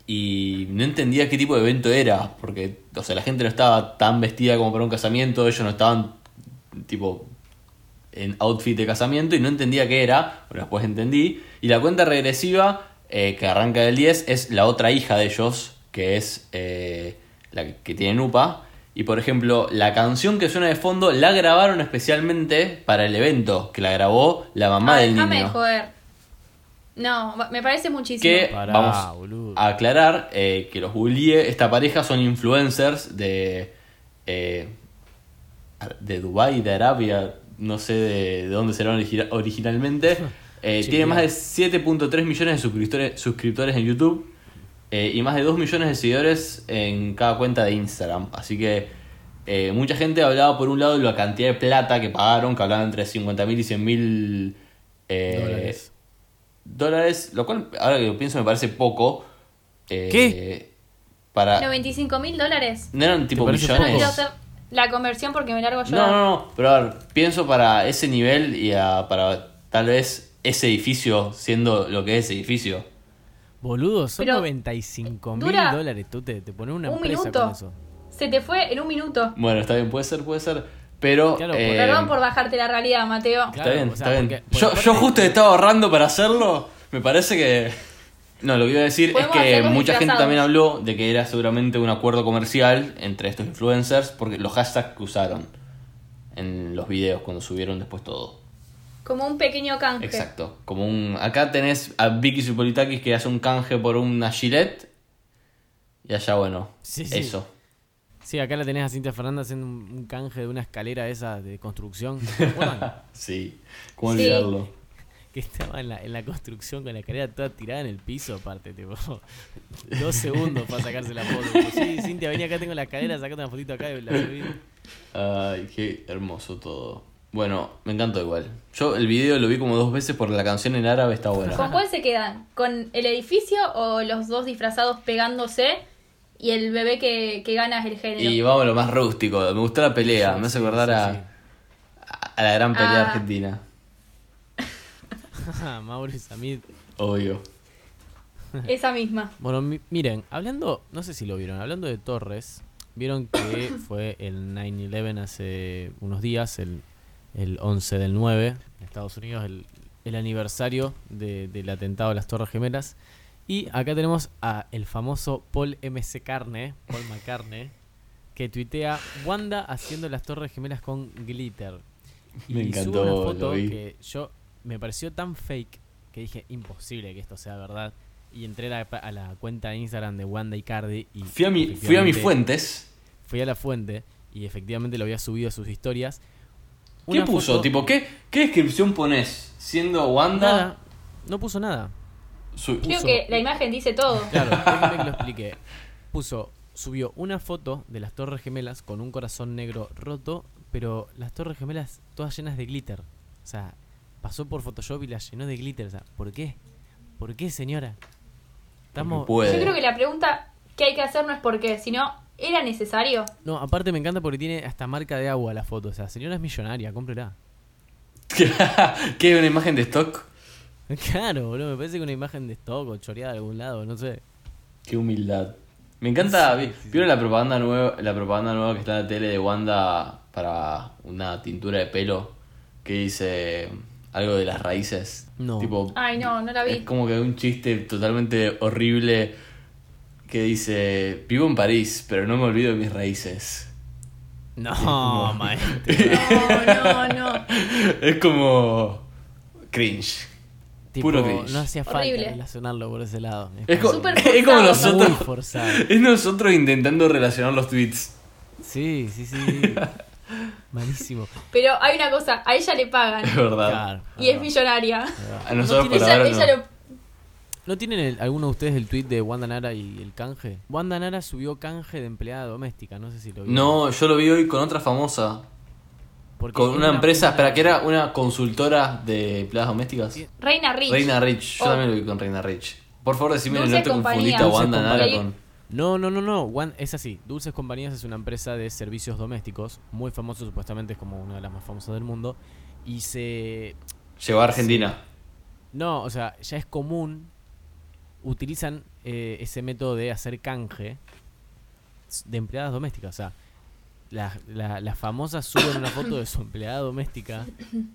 y no entendía qué tipo de evento era, porque o sea, la gente no estaba tan vestida como para un casamiento, ellos no estaban tipo en outfit de casamiento y no entendía qué era, pero después entendí. Y la cuenta regresiva, eh, que arranca del 10, es la otra hija de ellos, que es eh, la que, que tiene Nupa. Y por ejemplo, la canción que suena de fondo la grabaron especialmente para el evento, que la grabó la mamá Ah, del déjame niño. joder. No, me parece muchísimo. Que Pará, vamos boludo. a aclarar eh, que los Bullie, esta pareja son influencers de eh, de Dubai, de Arabia, no sé de, de dónde serán origi- originalmente. Eh, tiene más de claro. 7.3 millones de suscriptores, suscriptores en YouTube eh, y más de 2 millones de seguidores en cada cuenta de Instagram. Así que eh, mucha gente hablaba por un lado de la cantidad de plata que pagaron, que hablaban entre 50 mil y 100 mil eh, Dólares. dólares, lo cual ahora que lo pienso me parece poco. eh, ¿Qué? Para, 95 mil dólares. no eran tipo millones. La conversión porque me largo yo. No, no, no, pero a ver, pienso para ese nivel y a- para tal vez ese edificio siendo lo que es ese edificio. Boludo, son Pero 95 mil dólares. Tú te, te pones una un empresa minuto. con eso. Se te fue en un minuto. Bueno, está bien, puede ser, puede ser, pero... Claro, eh, Perdón por bajarte la realidad, Mateo. Está bien, o sea, está bien. porque- porque yo, yo justo estaba ahorrando para hacerlo, me parece que... No, lo que iba a decir es que mucha gente también habló de que era seguramente un acuerdo comercial entre estos influencers porque los hashtags que usaron en los videos cuando subieron después todo. Como un pequeño canje. Exacto. Como un. Acá tenés a Vicky Supolitakis que hace un canje por una Gillette. Y allá, bueno. Sí. Eso. Sí, acá la tenés a Cintia Fernández haciendo un, canje de una escalera esa de construcción. Sí. ¿Cómo Sí. Que estaba en la, en la construcción con la escalera toda tirada en el piso, aparte, tipo. Dos segundos para sacarse la foto. Tipo, sí, Cintia, vení acá, tengo la escalera, sacate una fotito acá y la subí. Ay, qué hermoso todo. Bueno, me encantó igual. Yo el video lo vi como dos veces por la canción en árabe, está buena. ¿Con cuál se quedan? ¿Con el edificio o los dos disfrazados pegándose y el bebé que, que gana es el género? Y vamos a lo más rústico. Me gustó la pelea. Me hace Sí, acordar sí, a, sí. a- a la gran pelea Ah. argentina. Mauro y Samid. Obvio. Esa misma. Bueno, mi- miren, hablando, no sé si lo vieron, hablando de Torres, vieron que fue el 9-11 hace unos días, el, el 11 del 9, en Estados Unidos, el, el aniversario de- del atentado a las Torres Gemelas. Y acá tenemos a el famoso Paul MC Carne, Paul McCartney, que tuitea Wanda haciendo las Torres Gemelas con glitter. Y Me sube encantó, una lo foto vi. que yo me pareció tan fake que dije imposible que esto sea verdad. Y entré a la, a la cuenta de Instagram de Wanda y Cardi y Fui a, mi, fui a mis fuentes. Fui a la fuente y efectivamente lo había subido a sus historias. ¿Qué puso? foto- Tipo, ¿qué, ¿qué descripción pones? Siendo Wanda. Nada, no puso nada. su- Creo Puso- que la imagen dice todo. Claro, déjenme que lo explique. Puso subió una foto de las Torres Gemelas con un corazón negro roto, pero las Torres Gemelas todas llenas de glitter. O sea, pasó por Photoshop y las llenó de glitter. O sea, ¿por qué? ¿Por qué, señora? Estamos... puede. Yo creo que la pregunta que hay que hacer no es por qué, sino ¿era necesario? No, aparte me encanta porque tiene hasta marca de agua la foto. O sea, señora es millonaria, cómprela. ¿Qué? ¿Una imagen de stock? Claro, boludo, me parece que una imagen de stock o choreada de algún lado, no sé. Qué humildad. Me encanta. vi- ¿Vieron la propaganda nueva, la propaganda nueva que está en la tele de Wanda para una tintura de pelo que dice algo de las raíces? No. Tipo, Ay, no, no la es vi. como que un chiste totalmente horrible que dice, vivo en París, pero no me olvido de mis raíces. No, maestro. No, no, no. Es como cringe. Tipo, Puro cringe. no hacía falta Horrible. relacionarlo por ese lado. Es, es como forzado. muy nosotros. forzado. Es nosotros intentando relacionar los tweets. Sí, sí, sí. Malísimo. Pero hay una cosa, a ella le pagan Es verdad. Claro. y es millonaria. A nosotros No por Ella, ahora ella no. lo... ¿No tienen el- alguno de ustedes el tweet de Wanda Nara y el canje? Wanda Nara subió canje de empleada doméstica, no sé si lo vieron. No, yo lo vi hoy con otra famosa. Porque Con una empresa, espera, que era una consultora de empleadas domésticas. Reina Rich. Reina Rich, yo Oh. también lo vi con Reina Rich. Por favor, decime confundiste a Dulce Wanda Nara con. No, no, no, no. Wan- es así. Dulces Compañías es una empresa de servicios domésticos, muy famoso, supuestamente es como una de las más famosas del mundo. Y se. Llegó a Argentina. No, o sea, ya es común. Utilizan eh, ese método de hacer canje de empleadas domésticas. O sea, las la, las famosas suben una foto de su empleada doméstica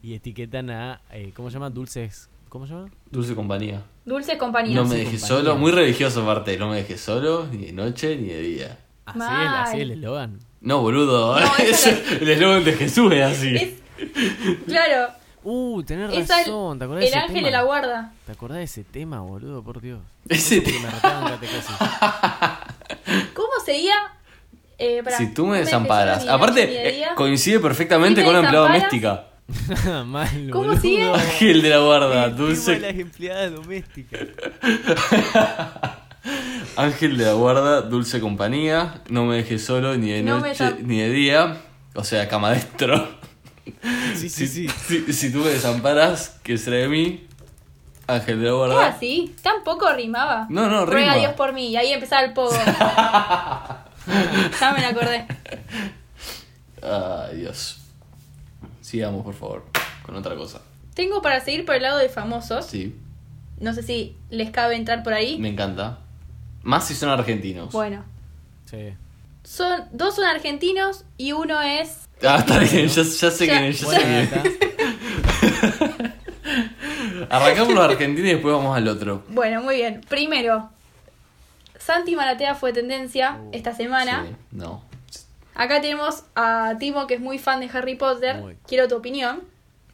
y etiquetan a. eh, ¿Cómo se llama? Dulces. ¿Cómo se llama? Dulce compañía. Dulce compañía. No me dejes compañía. solo, muy religioso aparte, no me dejes solo, ni de noche ni de día. Así Mal. es, así es el eslogan. No, boludo, No, es- el eslogan de Jesús es así. Es- claro, Uh, tenés es razón. ¿Te acordás de el ese ángel tema? de la guarda. ¿Te acordás de ese tema, boludo? Por Dios. Ese catequesis. ¿Cómo sería? Eh, pará, Si tú me desamparas. Aparte, eh, día. coincide perfectamente Si con una empleada doméstica. Mal, ¿Cómo sigue? Ángel de la guarda, El dulce. las empleadas domésticas. Ángel de la guarda, dulce compañía. No me dejes solo ni de No noche ni de día. O sea, cama adentro. Sí, sí, sí. Si, si tú me desamparas, que será de mí. Ángel de la ¿Es guarda. así? Tampoco rimaba. No, no, Ruega rima. a Dios por mí. Y ahí empezaba el pogo. ya me la acordé. Ay, Dios. Sigamos, por favor, con otra cosa. Tengo para seguir por el lado de famosos. Sí, No sé si les cabe entrar por ahí. me encanta. Más si son argentinos. Bueno. Sí. Son, dos son argentinos y uno es. Ah, está bien, ya, ya sé Ya- quién es, ya Buena sé quién es. data. Arrancamos los argentinos y después vamos al otro. Bueno, muy bien. Primero, Santi Maratea fue tendencia esta semana. Sí, no. Acá tenemos a Timo, que es muy fan de Harry Potter. Muy. Quiero tu opinión.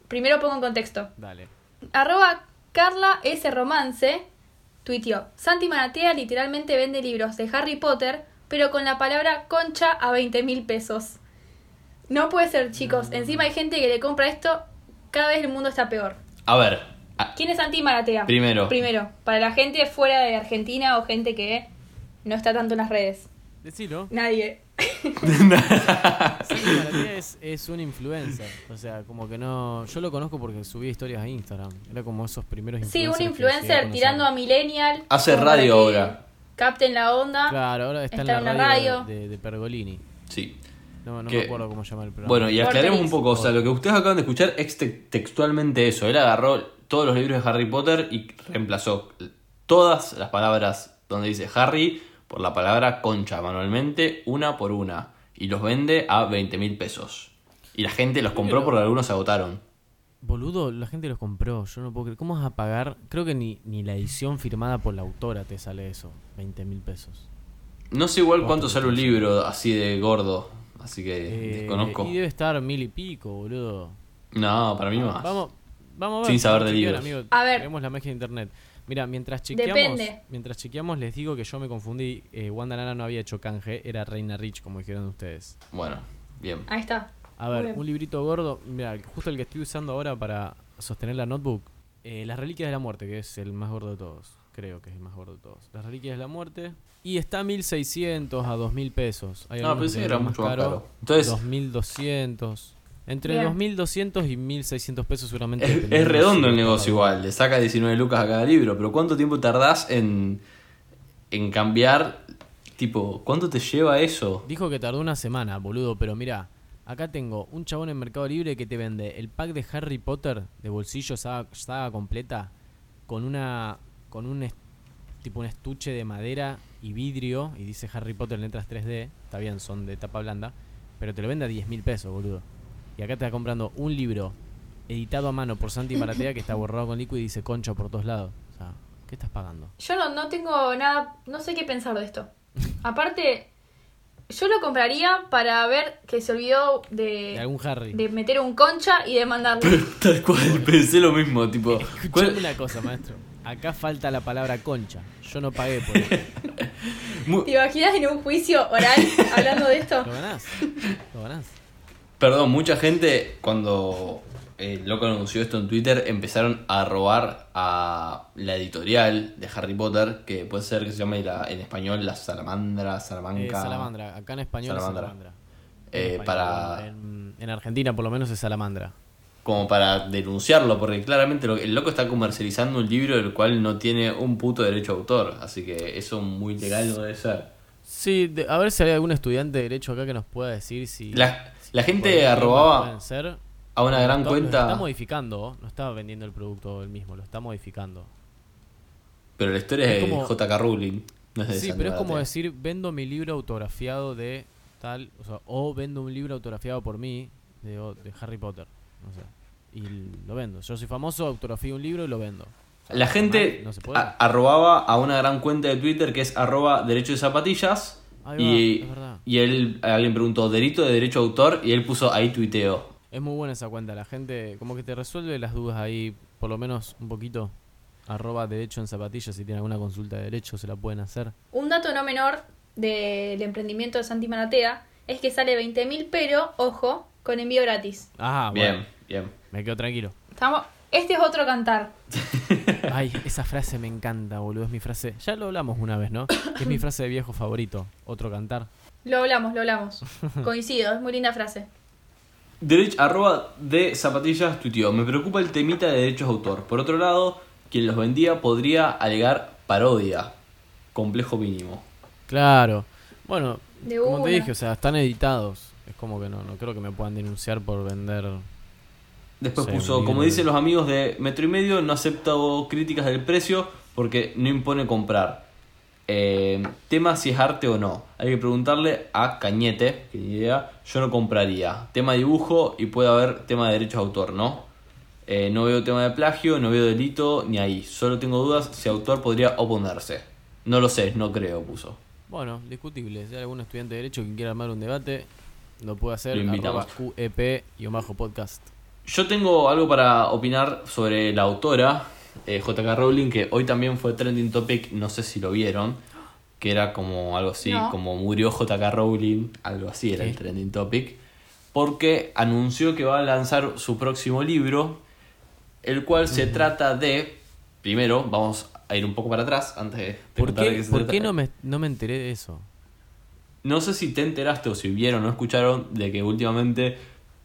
Primero pongo en contexto. Dale. Arroba Carla S. Romance tuiteó. Santi Maratea literalmente vende libros de Harry Potter, pero con la palabra concha a 20 mil pesos. No puede ser, chicos. Encima hay gente que le compra esto. Cada vez el mundo está peor. A ver, a- ¿Quién es Santi Maratea? Primero. Primero, para la gente fuera de Argentina o gente que no está tanto en las redes. Decilo. Nadie. Santi Maratea es, es un influencer. O sea, como que no. Yo lo conozco porque subía historias a Instagram. Era como esos primeros Sí, influencers. un a influencer tirando a Millennial. Hace para radio ahora. Capten la onda. Claro, ahora está, Está en la radio, radio. De, de Pergolini. sí. No, no Que- me acuerdo cómo llama el programa. Bueno, y aclaremos un poco. O sea, lo que ustedes acaban de escuchar es te- textualmente eso. Él agarró todos los libros de Harry Potter y reemplazó todas las palabras donde dice Harry por la palabra concha manualmente, una por una. Y los vende a 20 mil pesos. Y la gente los compró porque algunos se agotaron. Boludo, la gente los compró. Yo no puedo creer. ¿Cómo vas a pagar? Creo que ni, ni la edición firmada por la autora te sale eso. 20 mil pesos. No sé igual cuánto sale un libro así de gordo. Así que Eh, desconozco. Y debe estar mil y pico, boludo. No, para mí más. Vamos, vamos a ver. Sin saber de libros. amigo. A ver. Tenemos la magia de internet. Mira, mientras chequeamos, Depende. mientras chequeamos les digo que yo me confundí. Eh, Wanda Nara no había hecho canje, era Reina Rich, como dijeron ustedes. Bueno, bien. Ahí está. A ver, bien. un librito gordo. Mira, justo el que estoy usando ahora para sostener la notebook. eh, Las Reliquias de la Muerte, que es el más gordo de todos. Creo que es el más gordo de todos. Las Reliquias de la Muerte. Y está a 1600 a 2000 pesos. Hay No, que que era mucho más caro. Entonces- 2200. Entre Bien. 2200 y 1600 pesos seguramente. Es, redondo el negocio igual, le saca 19 lucas a cada libro, pero ¿cuánto tiempo tardás en, en cambiar? Tipo, ¿cuánto te lleva eso? Dijo que tardó una semana, boludo, pero mira, acá tengo un chabón en Mercado Libre que te vende el pack de Harry Potter de bolsillo saga, saga completa con una con un est- tipo un estuche de madera y vidrio y dice Harry Potter en letras 3D, está bien, son de tapa blanda, pero te lo vende a 10 mil pesos, boludo. Y acá te está comprando un libro editado a mano por Santi Maratea que está borrado con líquido y dice concha por todos lados. O sea, ¿qué estás pagando? Yo no, no tengo nada, no sé qué pensar de esto. Aparte, yo lo compraría para ver que se olvidó De de, algún Harry. de meter un concha y de mandarlo. Tal cual, pensé lo mismo, tipo, Escuchame ¿cuál- una cosa, maestro. Acá falta la palabra concha. Yo no pagué por eso. ¿Te imaginas en un juicio oral hablando de esto? Lo ganás. Lo ganás. Perdón, mucha gente cuando el loco anunció esto en Twitter empezaron a robar a la editorial de Harry Potter, que puede ser que se llame la- en español la Salamandra, Salamanca. Eh, salamandra. Acá en español Salamandra. es salamandra. Eh, En español, para- En, en Argentina por lo menos es salamandra. como para denunciarlo, porque claramente lo- el loco está comercializando un libro del cual no tiene un puto derecho de autor, así que eso muy legal no debe ser. Sí, de- a ver si hay algún estudiante de derecho acá que nos pueda decir si... La, la gente arrobaba ser. a una gran está- lo cuenta, está modificando, no estaba vendiendo el producto él mismo, lo está modificando. pero la historia es Es de como- JK Rowling, no es de Sí, pero es como decir, vendo mi libro autografiado de tal, o sea, o vendo un libro autografiado por mí de, Harry Potter, no sé, y lo vendo. Yo soy famoso, autografío un libro y lo vendo. O sea, La está gente no arrobaba a una gran cuenta de Twitter que es arroba derecho de zapatillas Ahí va, y, es verdad. y él, alguien preguntó delito de derecho de autor y él puso ahí tuiteo. Es muy buena esa cuenta, la gente como que te resuelve las dudas ahí, por lo menos un poquito. Arroba derecho en zapatillas, si tienen alguna consulta de derecho se la pueden hacer. Un dato no menor del emprendimiento de Santi Maratea es que sale 20 mil, pero, ojo, con envío gratis. Ah, bien, bueno, bien. me quedo tranquilo. Estamos... Este es otro cantar. Ay, esa frase me encanta, boludo, es mi frase. Ya lo hablamos una vez, ¿no? Es mi frase de viejo favorito, otro cantar. Lo hablamos, lo hablamos. Coincido, es muy linda frase. Derecho, arroba de zapatillas tuiteó. Me preocupa el temita de derechos de autor. Por otro lado, quien los vendía podría alegar parodia. Complejo mínimo. Clate Bueno, De como una. te dije, o sea, están editados. Es como que no, no creo que me puedan denunciar por vender. Después Sí, puso, como dicen los amigos de Metro y Medio, no acepto críticas del precio porque no impone comprar. Eh, tema si es arte o no. Hay que preguntarle a Cañete, que ni idea, yo no compraría. Tema dibujo y puede haber tema de derechos de autor, ¿no? Eh, no veo tema de plagio, no veo delito, ni ahí. Solo tengo dudas si autor podría oponerse. No lo sé, no creo, puso. Bueno, discutible. Si hay algún estudiante de Derecho que quiera armar un debate, lo puede hacer. Lo invitamos. QEP y bajo podcast. Yo tengo algo para opinar sobre la autora, eh, JK Rowling, que hoy también fue trending topic, no sé si lo vieron, que era como algo así, No. como murió JK Rowling, algo así era el trending topic, porque anunció que va a lanzar su próximo libro, el cual se trata de, primero, vamos a ir un poco para atrás, antes de... ¿Por qué, qué se por qué no, me, no me enteré de eso? No sé si te enteraste o si vieron o no escucharon de que últimamente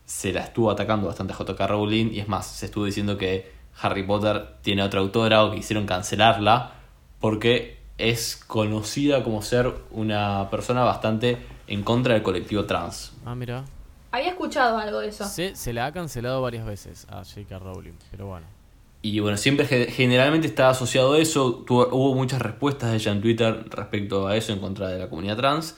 se la estuvo atacando bastante a JK Rowling y es más, se estuvo diciendo que Harry Potter tiene otra autora o que hicieron cancelarla porque es conocida como ser una persona bastante en contra del colectivo trans. Ah, mira. Había escuchado algo de eso. Se, se la ha cancelado varias veces a J.K. Rowling, pero bueno. Y bueno, siempre ge- generalmente está asociado a eso. Tuvo- hubo muchas respuestas de ella en Twitter respecto a eso en contra de la comunidad trans.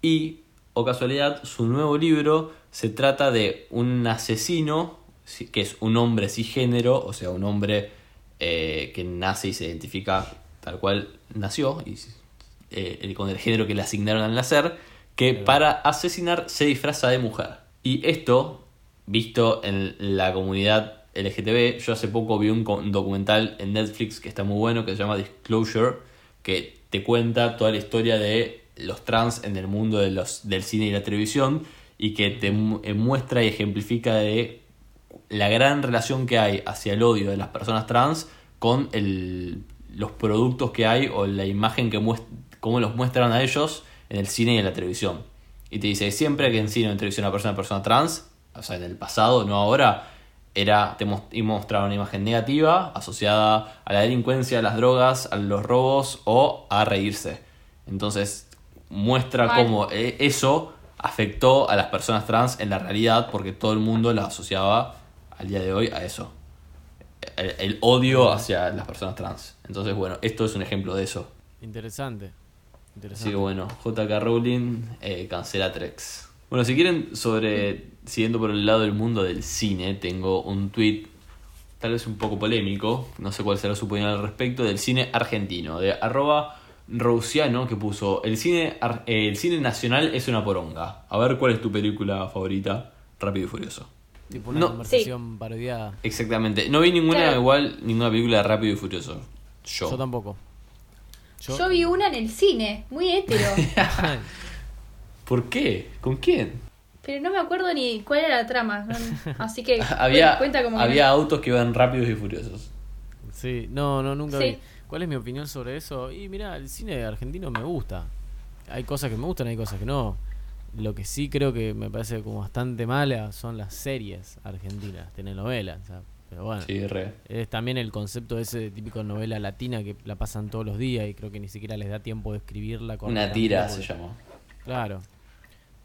Y, o casualidad, su nuevo libro se trata de un asesino, si- que es un hombre cisgénero, o sea, un hombre eh, que nace y se identifica tal cual nació, y, eh, con el género que le asignaron al nacer, que para asesinar se disfraza de mujer. Y esto, visto en la comunidad LGTB, yo hace poco vi un documental en Netflix que está muy bueno, que se llama Disclosure, que te cuenta toda la historia de los trans en el mundo de los, del cine y la televisión y que te eh, muestra y ejemplifica de la gran relación que hay hacia el odio de las personas trans con el, los productos que hay o la imagen que cómo los muestran a ellos en el cine y en la televisión. Y te dice siempre que en cine o en televisión una persona, persona trans, o sea, en el pasado, no ahora, era, te y mostraba una imagen negativa asociada a la delincuencia, a las drogas, a los robos o a reírse. Entonces, muestra Mal. cómo eh, eso afectó a las personas trans en la realidad porque todo el mundo las asociaba al día de hoy a eso. El, el odio hacia las personas trans. Entonces, bueno, esto es un ejemplo de eso. Interesante. Así Interesante. que bueno, JK Rowling eh, cancela Trex. Bueno, si quieren, sobre siguiendo por el lado del mundo del cine, tengo un tweet tal vez un poco polémico, no sé cuál será su opinión al respecto, del cine argentino, de arroba Rousiano, que puso, el cine, eh, el cine nacional es una poronga. A ver cuál es tu película favorita, Rápido y Furioso. Tipo una No. conversación parodiada. Exactamente, no vi ninguna Claro. igual, ninguna película de Rápido y Furioso. Yo. Yo tampoco. Yo, Yo vi una en el cine, muy hétero. ¿Por qué? ¿Con quién? pero no me acuerdo ni cuál era la trama. Así que había cuenta como que había autos que iban rápidos y furiosos. sí, no, no, nunca Sí. vi. ¿Cuál es mi opinión sobre eso? Y mira, el cine argentino me gusta. Hay cosas que me gustan, hay cosas que no. Lo que sí creo que me parece como bastante mala son las series argentinas, telenovelas. o sea, pero bueno, Sí, re. es también el concepto de ese típico novela latina que la pasan todos los días y creo que ni siquiera les da tiempo de escribirla. Una correctamente tira se llamó. Claro.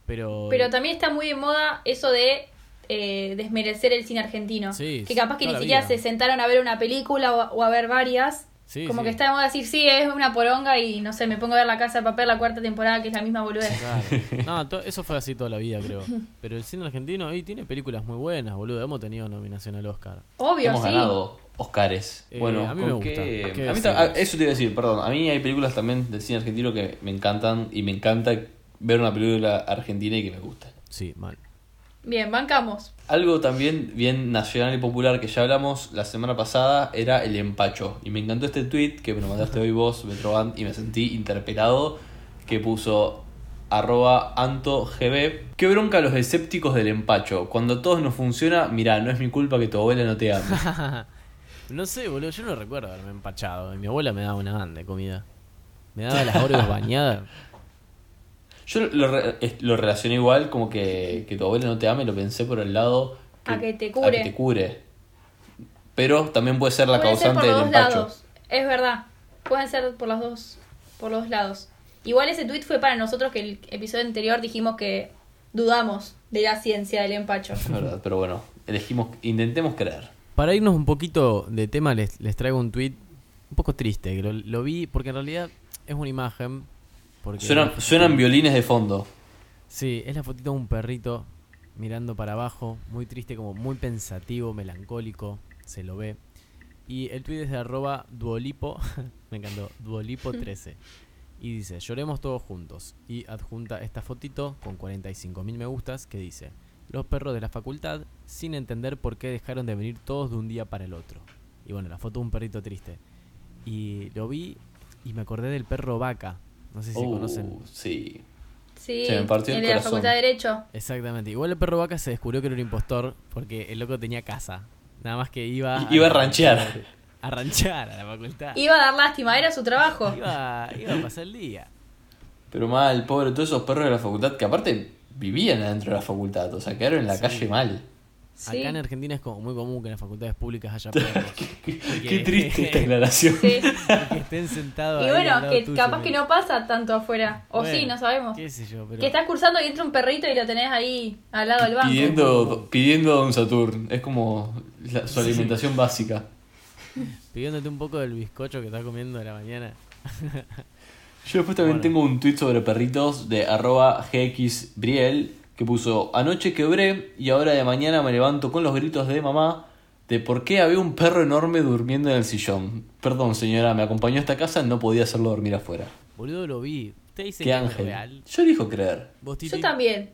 Pero, Pero también está muy de moda eso de eh, desmerecer el cine argentino. Sí, que capaz que ni siquiera vida. se sentaron a ver una película o, o a ver varias. Sí, como sí. que está de moda decir, sí, es una poronga y no sé, me pongo a ver la casa de papel la cuarta temporada que es la misma boludez. Claro. No, eso fue así toda la vida, creo. Pero el cine argentino ahí tiene películas muy buenas, boludo. Hemos tenido nominación al Oscar. Obvio, Hemos sí. ganado Oscares. Eh, bueno, a mí ¿con me gusta. qué? ¿Qué A mí decir? ta- eso te iba a decir, perdón. A mí hay películas también del cine argentino que me encantan y me encanta ver una película argentina y que me gusta. Sí, mal. Bien, bancamos. Algo también bien nacional y popular que ya hablamos la semana pasada era el empacho. Y me encantó este tweet que me lo mandaste hoy vos, Metroband, y me sentí interpelado, que puso arroba antogb. Qué bronca los escépticos del empacho. Cuando todo no funciona, mirá, no es mi culpa que tu abuela no te ame. No sé, boludo, yo no recuerdo haberme empachado. Mi abuela me daba una banda de comida. Me daba las Oreos bañadas. Yo lo, re- lo relacioné igual como que, que tu abuela no te ame, lo pensé por el lado A que te a cure. que te cure. Pero también puede ser la Pueden ser causante por del los dos empacho. lados. Es verdad. Pueden ser por los dos, por los dos lados. Igual ese tweet fue para nosotros que el episodio anterior dijimos que dudamos de la ciencia del empacho. Es verdad, pero bueno, elegimos, intentemos creer. Para irnos un poquito de tema, les, les traigo un tweet un poco triste. Que lo, lo vi porque en realidad es una imagen. Porque Suenan, suenan violines de fondo. Sí, es la fotito de un perrito mirando para abajo, muy triste, como muy pensativo, melancólico, se lo ve. Y el tweet es de arroba duolipo, me encantó, duolipo13. Y dice, lloremos todos juntos. Y adjunta esta fotito con 45.000 me gustas que dice, los perros de la facultad sin entender por qué dejaron de venir todos de un día para el otro. Y bueno, la foto de un perrito triste. Y lo vi y me acordé del perro vaca. No sé si Uh, conocen. Sí. Sí, Se me partió el de la corazón. Facultad de Derecho. Exactamente. Igual el perro vaca se descubrió que era un impostor porque el loco tenía casa. Nada más que iba... I- iba a ranchear. A ranchear a la facultad. Iba a dar lástima, era su trabajo. Iba, iba a pasar el día. Pero mal, pobre, todos esos perros de la facultad que aparte vivían adentro de la facultad, o sea, quedaron en la Sí. calle mal. Sí. Acá en Argentina es como muy común que en las facultades públicas haya perros. Qué, qué triste esta aclaración. Sí. que estén sentados Y bueno, que tuyo, capaz que no pasa tanto afuera. O Bueno, sí, no sabemos. Qué sé yo, pero... Que estás cursando y entra un perrito y lo tenés ahí al lado del banco. Pidiendo, pidiendo a Don Saturn, es como la- su Sí. alimentación básica. Pidiéndote un poco del bizcocho que estás comiendo de la mañana. Yo después también Bueno. tengo un tweet sobre perritos de arroba gxbriel que puso anoche quebré y ahora de mañana me levanto con los gritos de mamá de por qué había un perro enorme durmiendo en el sillón. Perdón señora, me acompañó a esta casa, no podía hacerlo dormir afuera. Boludo, lo vi. Usted dice Qué que ángel. es real. Yo elijo creer. Yo también.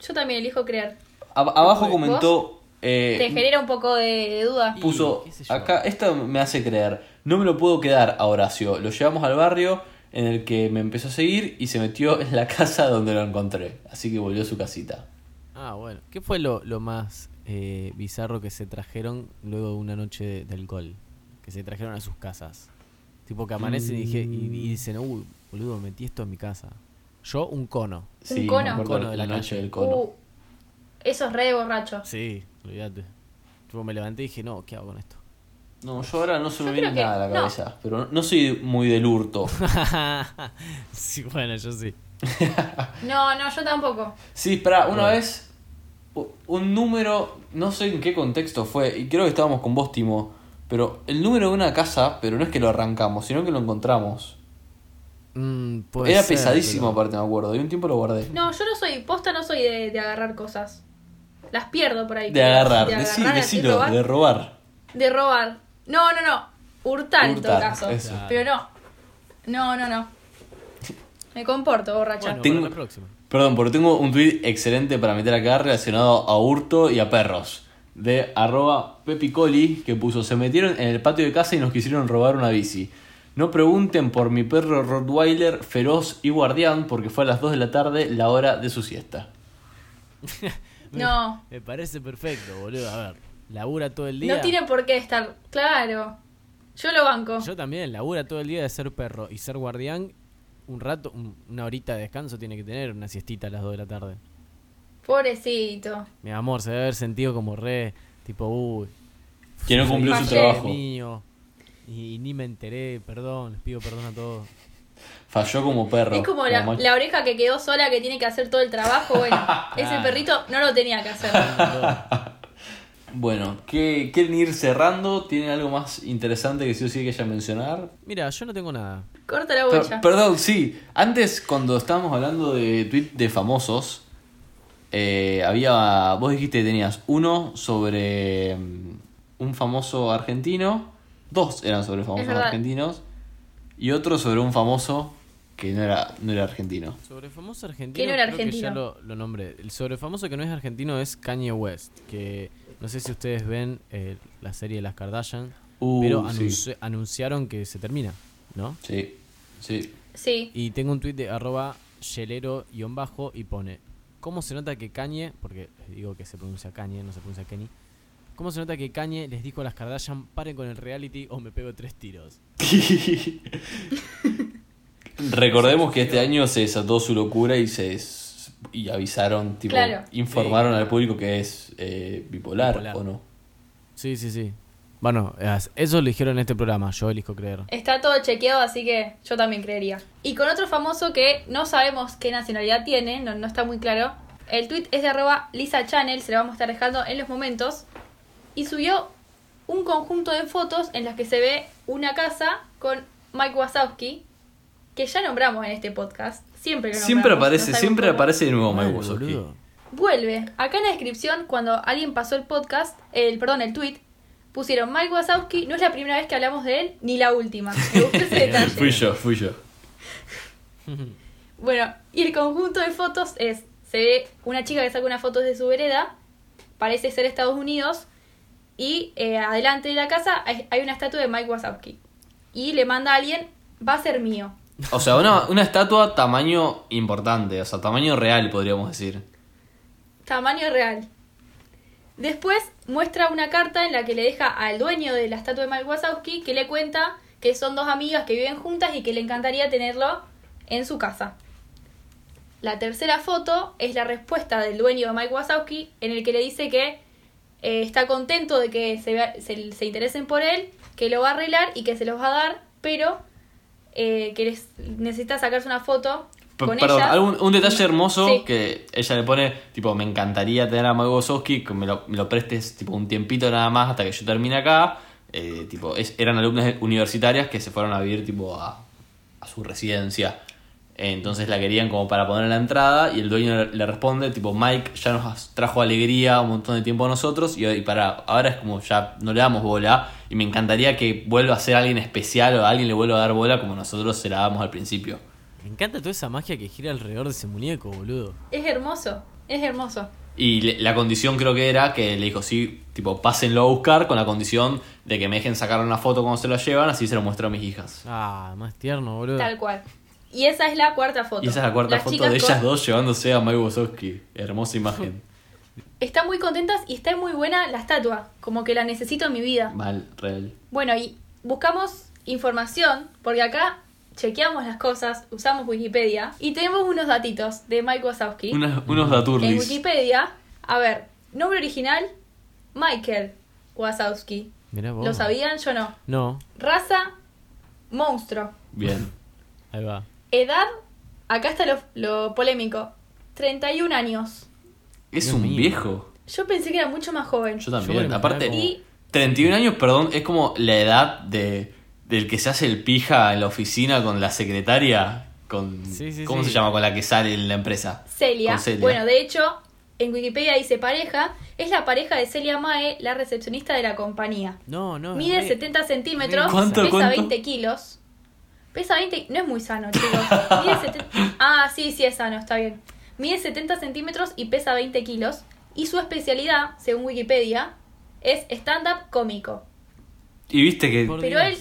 Yo también elijo creer. Ab- abajo ¿Vos? comentó... eh, Te genera un poco de, de duda. Y- puso acá esto me hace creer no me lo puedo quedar a Horacio lo llevamos al barrio en el que me empezó a seguir y se metió en la casa donde lo encontré así que volvió a su casita Ah, bueno. ¿Qué fue lo, lo más eh, bizarro que se trajeron luego de una noche de, de alcohol? Que se trajeron a sus casas. Tipo que amanecen y, dije, y, y dicen, uy, boludo, metí esto en mi casa. Yo, un cono. Sí, cono. Un cono de de la la noche calle. del cono. Uh, eso es re de borracho. Sí, olvídate. Tipo, me levanté y dije, no, ¿qué hago con esto? No, yo ahora no se me viene nada a la no. cabeza, pero no, soy muy del hurto. sí, bueno, yo sí. No, no, yo tampoco. Sí, espera, una Bueno. vez un número, no sé en qué contexto fue, y creo que estábamos con vos, Timo, pero el número de una casa, pero no es que lo arrancamos, sino que lo encontramos. Mm, puede Era ser, pesadísimo, pero- aparte, me acuerdo, y un tiempo lo guardé. No, yo no soy, posta no soy de, de agarrar cosas. Las pierdo por ahí. De agarrar, de decilo, de robar. De robar. No, no, no. Hurtar, en todo Hurtar, caso. eso. Pero no. No, no, no. Me comporto, borracha. Bueno, Tengo- para la próxima. Perdón, porque tengo un tweet excelente para meter acá relacionado a hurto y a perros. De arroba pepicoli que puso, se metieron en el patio de casa y nos quisieron robar una bici. No pregunten por mi perro Rottweiler feroz y guardián porque fue a las 2 de la tarde la hora de su siesta. Me- No. Me parece perfecto, boludo. A ver, labura todo el día. No tiene por qué estar. Claro. Yo lo banco. Yo también, labura todo el día de ser perro y ser guardián. Un rato, un- una horita de descanso tiene que tener, una siestita a las 2 de la tarde. Pobrecito. Mi amor, se debe haber sentido como re, tipo, uy. Que no cumplió su trabajo. Mío. Y, y ni me enteré, perdón, les pido perdón a todos. Falló como perro. Es como la, la oreja que quedó sola que tiene que hacer todo el trabajo. Bueno, ese perrito no lo tenía que hacer. Bueno, ¿qué, ¿quieren ir cerrando? ¿Tienen algo más interesante que sí o sí que ya mencionar? Mira, yo no tengo nada. Corta la Per- bocha. perdón, sí. Antes, cuando estábamos hablando de tweet de famosos, eh, había. Vos dijiste que tenías uno sobre mm, un famoso argentino. Dos eran sobre famosos argentinos. Y otro sobre un famoso que no era, no era argentino. Sobre famoso argentino, ¿Quién no era creo que ya argentino? lo, lo nombré. El sobre famoso que no es argentino es Kanye West, que no sé si ustedes ven eh, la serie de las Kardashian, Uh, pero sí. anunciaron que se termina, ¿no? Sí, sí. Sí. Y tengo un tweet de arroba yelero-bajo y pone, ¿cómo se nota que Kanye, porque digo que se pronuncia Kanye, no se pronuncia Kenny, ¿cómo se nota que Kanye les dijo a las Kardashian, paren con el reality o me pego tres tiros? Recordemos que este año se desató su locura y se y avisaron, tipo, Claro. informaron al público que es eh, bipolar, Bipolar. o no. Sí, sí, sí. Bueno, eso lo dijeron en este programa, yo elijo creer. Está todo chequeado, así que yo también creería. Y con otro famoso que no sabemos qué nacionalidad tiene, no, no está muy claro. El tweet es de arroba Lisa Channel, se lo vamos a estar dejando en los momentos. Y subió un conjunto de fotos en las que se ve una casa con Mike Wazowski, que ya nombramos en este podcast. Siempre lo nombramos. Siempre aparece, siempre cómo. aparece de nuevo Mike Wazowski. Vuelve. Acá en la descripción, cuando alguien pasó el podcast, el perdón, el tweet, pusieron Mike Wazowski, no es la primera vez que hablamos de él, ni la última. Me gustó ese detalle. Fui yo, fui yo. Bueno, y el conjunto de fotos es, se ve una chica que saca una foto de su vereda, parece ser Estados Unidos, y eh, adelante de la casa hay, hay una estatua de Mike Wazowski. Y le manda a alguien, va a ser mío. O sea, una, una estatua tamaño importante, o sea, tamaño real, podríamos decir. Tamaño real. Después muestra una carta en la que le deja al dueño de la estatua de Mike Wazowski que le cuenta que son dos amigas que viven juntas y que le encantaría tenerlo en su casa. La tercera foto es la respuesta del dueño de Mike Wazowski en el que le dice que eh, está contento de que se, se, se interesen por él, que lo va a arreglar y que se los va a dar, pero eh, que les, necesita sacarse una foto con Perdón, ellas. algún- un detalle hermoso Sí. que ella le pone, tipo, me encantaría tener a Mike Wazowski, que me lo, me lo prestes tipo un tiempito nada más hasta que yo termine acá. Eh, tipo, es- eran alumnas universitarias que se fueron a vivir tipo a, a su residencia. Entonces la querían como para poner en la entrada y el dueño le- responde, tipo, Mike ya nos trajo alegría un montón de tiempo a nosotros y, y para ahora es como ya no le damos bola y me encantaría que vuelva a ser alguien especial o a alguien le vuelva a dar bola como nosotros se la damos al principio. Me encanta toda esa magia que gira alrededor de ese muñeco, boludo. Es hermoso, es hermoso. Y le- la condición creo que era que le dijo, sí, tipo, pásenlo a buscar con la condición de que me dejen sacar una foto cuando se lo llevan, así se lo muestro a mis hijas. Ah, más tierno, boludo. Tal cual. Y esa es la cuarta foto. Y esa es la cuarta Las foto de con- ellas dos llevándose a Mike Wazowski. Hermosa imagen. Están muy contentas y está muy buena la estatua. Como que la necesito en mi vida. Mal, real. Bueno, y buscamos información, porque acá chequeamos las cosas, usamos Wikipedia y tenemos unos datitos de Mike Wazowski. Unas- unos En daturlis. Wikipedia, a ver, nombre original, Michael Wazowski. Mirá vos. ¿Lo sabían? Yo no. No, Raza, monstruo. Bien. ahí va. Edad, acá está lo, lo polémico, 31 años. Es Dios un mío. viejo. Yo pensé que era mucho más joven. Yo también. Aparte, imaginaba Y 31 años, perdón, es como la edad de del que se hace el pija en la oficina con la secretaria. Con, Sí, sí, ¿Cómo sí. se llama? Con la que sale en la empresa. Celia. Bueno, de hecho, en Wikipedia dice pareja, es la pareja de Celia Mae, la recepcionista de la compañía. No, no. Mide re- 70 centímetros, re- ¿Cuánto, pesa cuánto? 20 kilos. Pesa 20, no es muy sano, chicos. Mide 70 Ah, sí, sí es sano, está bien. Mide 70 centímetros y pesa 20 kilos. Y su especialidad, según Wikipedia, es stand-up cómico. Y viste que. Pero él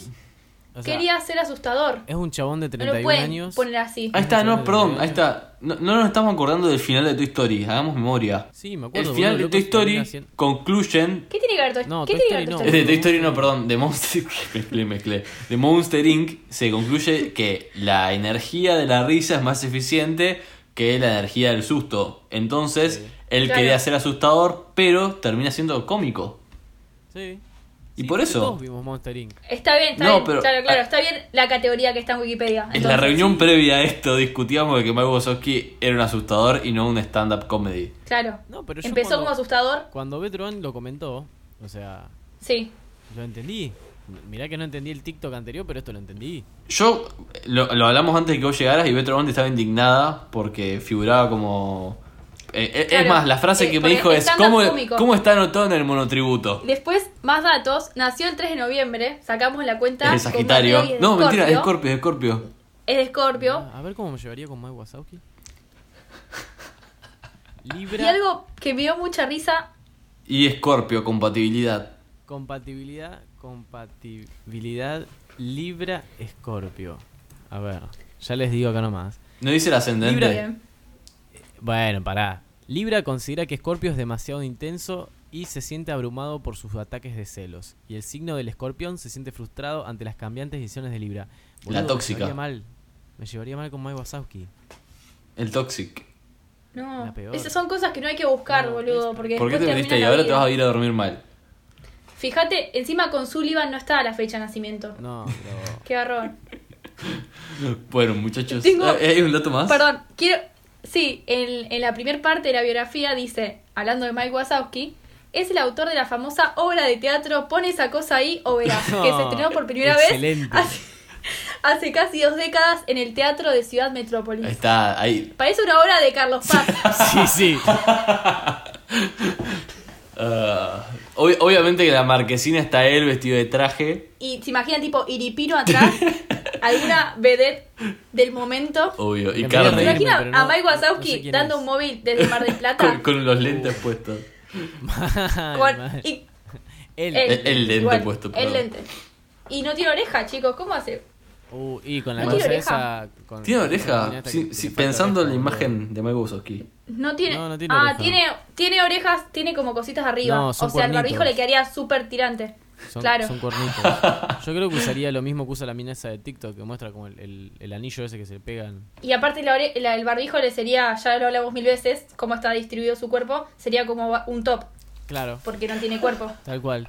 O sea, Quería ser asustador. Es un chabón de No 31 lo pueden años. poner así. Ahí está, no, perdón, ahí está. No, no nos estamos acordando del final de Toy Story, hagamos memoria. Sí, me El acuerdo. final boludo, de Toy Story concluyen. ¿Qué tiene que ver Toy No, ¿Qué Toy tiene que ver Story Toy no. Es Story? de Toy Story, no, perdón, de Monster. mezclé, mezclé. De Monster Inc. se concluye que la energía de la risa es más eficiente que la energía del susto. Entonces, Sí. él Claro. quería ser asustador, pero termina siendo cómico. Sí. Y Sí, por eso. Todos vimos Monster Inc. Está bien, está No, bien. pero- claro, claro, está bien la categoría que está en Wikipedia. En la reunión previa a esto discutíamos de que Mike Wazowski era un asustador y no un stand-up comedy. Claro. No, pero yo Empezó cuando- como asustador. Cuando Betron lo comentó, o sea, Sí. lo entendí. Mirá que no entendí el TikTok anterior, pero esto lo entendí. Yo, lo, lo hablamos antes de que vos llegaras y Beto Ronde estaba indignada porque figuraba como... eh, eh, Claro, es más, la frase eh, que me dijo es, ¿cómo, cómico. ¿cómo está anotado en el monotributo? Después, más datos. Nació el 3 de noviembre. Sacamos la cuenta. Es de Sagitario. es de No, mentira, es Escorpio. Scorpio, es Scorpio. Es de Scorpio. Ah, A ver cómo me llevaría con Mike Wazowski. Libra. Y algo que me dio mucha risa. Y Scorpio, compatibilidad. Compatibilidad, compatibilidad Libra Escorpio. A ver, ya les digo acá nomás. ¿No dice el ascendente? Libra. Bueno, pará. Libra considera que Escorpio es demasiado intenso y se siente abrumado por sus ataques de celos. Y el signo del escorpión se siente frustrado ante las cambiantes decisiones de Libra. La tóxica. Me llevaría mal. Me llevaría mal con Mike Wazowski. El toxic. No. La peor. Esas son cosas que no hay que buscar, No, boludo. es- Porque ¿Por qué te viniste y ahora te vas a ir a dormir mal? Fíjate, encima con Sullivan no está la fecha de nacimiento. No, pero. Qué garrón. Bueno, muchachos, Tengo- ¿hay hay un dato más? Perdón, quiero. Sí, en, en la primera parte de la biografía dice, hablando de Mike Wazowski, es el autor de la famosa obra de teatro Pon esa cosa ahí o verás, que se estrenó por primera excelente. vez hace, hace casi dos décadas en el Teatro de Ciudad Metrópolis. Está, ahí. Parece una obra de Carlos Paz. Sí, sí. Ah, ob- obviamente que la marquesina está él vestido de traje. y se imaginan tipo Iripino atrás, alguna vedette del momento. Obvio. Y Me ¿Se Carmen. Reírme, imaginan a no- Mike no Wazowski sé quién dando es. un móvil desde Mar del Plata? con, con los lentes puestos. Mal, Con- y Él. El- el lente igual, puesto, El perdón. lente. Y no tiene oreja, chicos. ¿Cómo hace? Uh, y con la ¿No cosa tiene esa. con- ¿Tiene con la oreja? camioneta Sí, que- sí, pensando en la imagen de Mike Wazowski. No tiene. No, no tiene ah, oreja. tiene, tiene orejas, tiene como cositas arriba. No, o sea, el cuernitos. barbijo le quedaría súper tirante. Son, claro. son cuernitos. Yo creo que usaría lo mismo que usa la mina esa de TikTok, que muestra como el, el- el anillo ese que se le pegan. Y aparte la ore- la- el barbijo le sería, ya lo hablamos mil veces, cómo está distribuido su cuerpo, sería como un top, Claro, porque no tiene cuerpo. tal cual.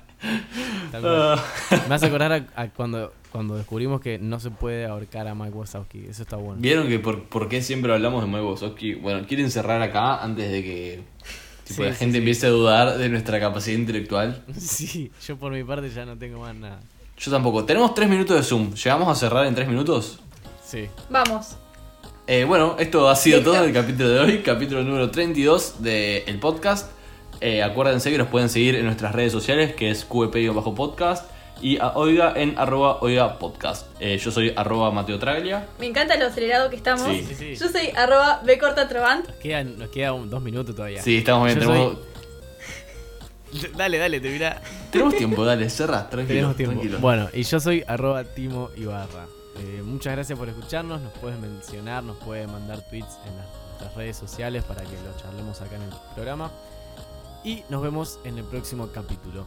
Tal cual. Me hace acordar a, a cuando, cuando descubrimos que no se puede ahorcar a Mike Wazowski. Eso está bueno. ¿Vieron que por, por qué siempre hablamos de Mike Wazowski? Bueno, quieren cerrar acá antes de que tipo, Sí, la sí, gente sí. empiece a dudar de nuestra capacidad intelectual. Sí, yo por mi parte ya no tengo más nada. Yo tampoco. Tenemos tres minutos de Zoom. ¿Llegamos a cerrar en tres minutos? Sí. Vamos. Eh, bueno, esto ha sido Listo. todo en el capítulo de hoy, capítulo número 32 del podcast. Eh, acuérdense que nos pueden seguir en nuestras redes sociales, que es QEP-podcast, y a Oiga en arroba Oiga Podcast. Eh, yo soy arroba Mateo Traglia. Me encanta lo acelerado que estamos. Sí. Sí, sí. Yo soy arroba bcortatrovant. Quedan, nos queda un- dos minutos todavía. Sí, estamos bien. Tenemos, Dale, dale, te mira. tenemos tiempo, dale, cerra, tranquilo. Tenemos tiempo. tranquilo. Bueno, y yo soy arroba Timo Ibarra. Eh, muchas gracias por escucharnos. Nos puedes mencionar, nos puedes mandar tweets en las- nuestras redes sociales para que lo charlemos acá en el programa. Y nos vemos en el próximo capítulo.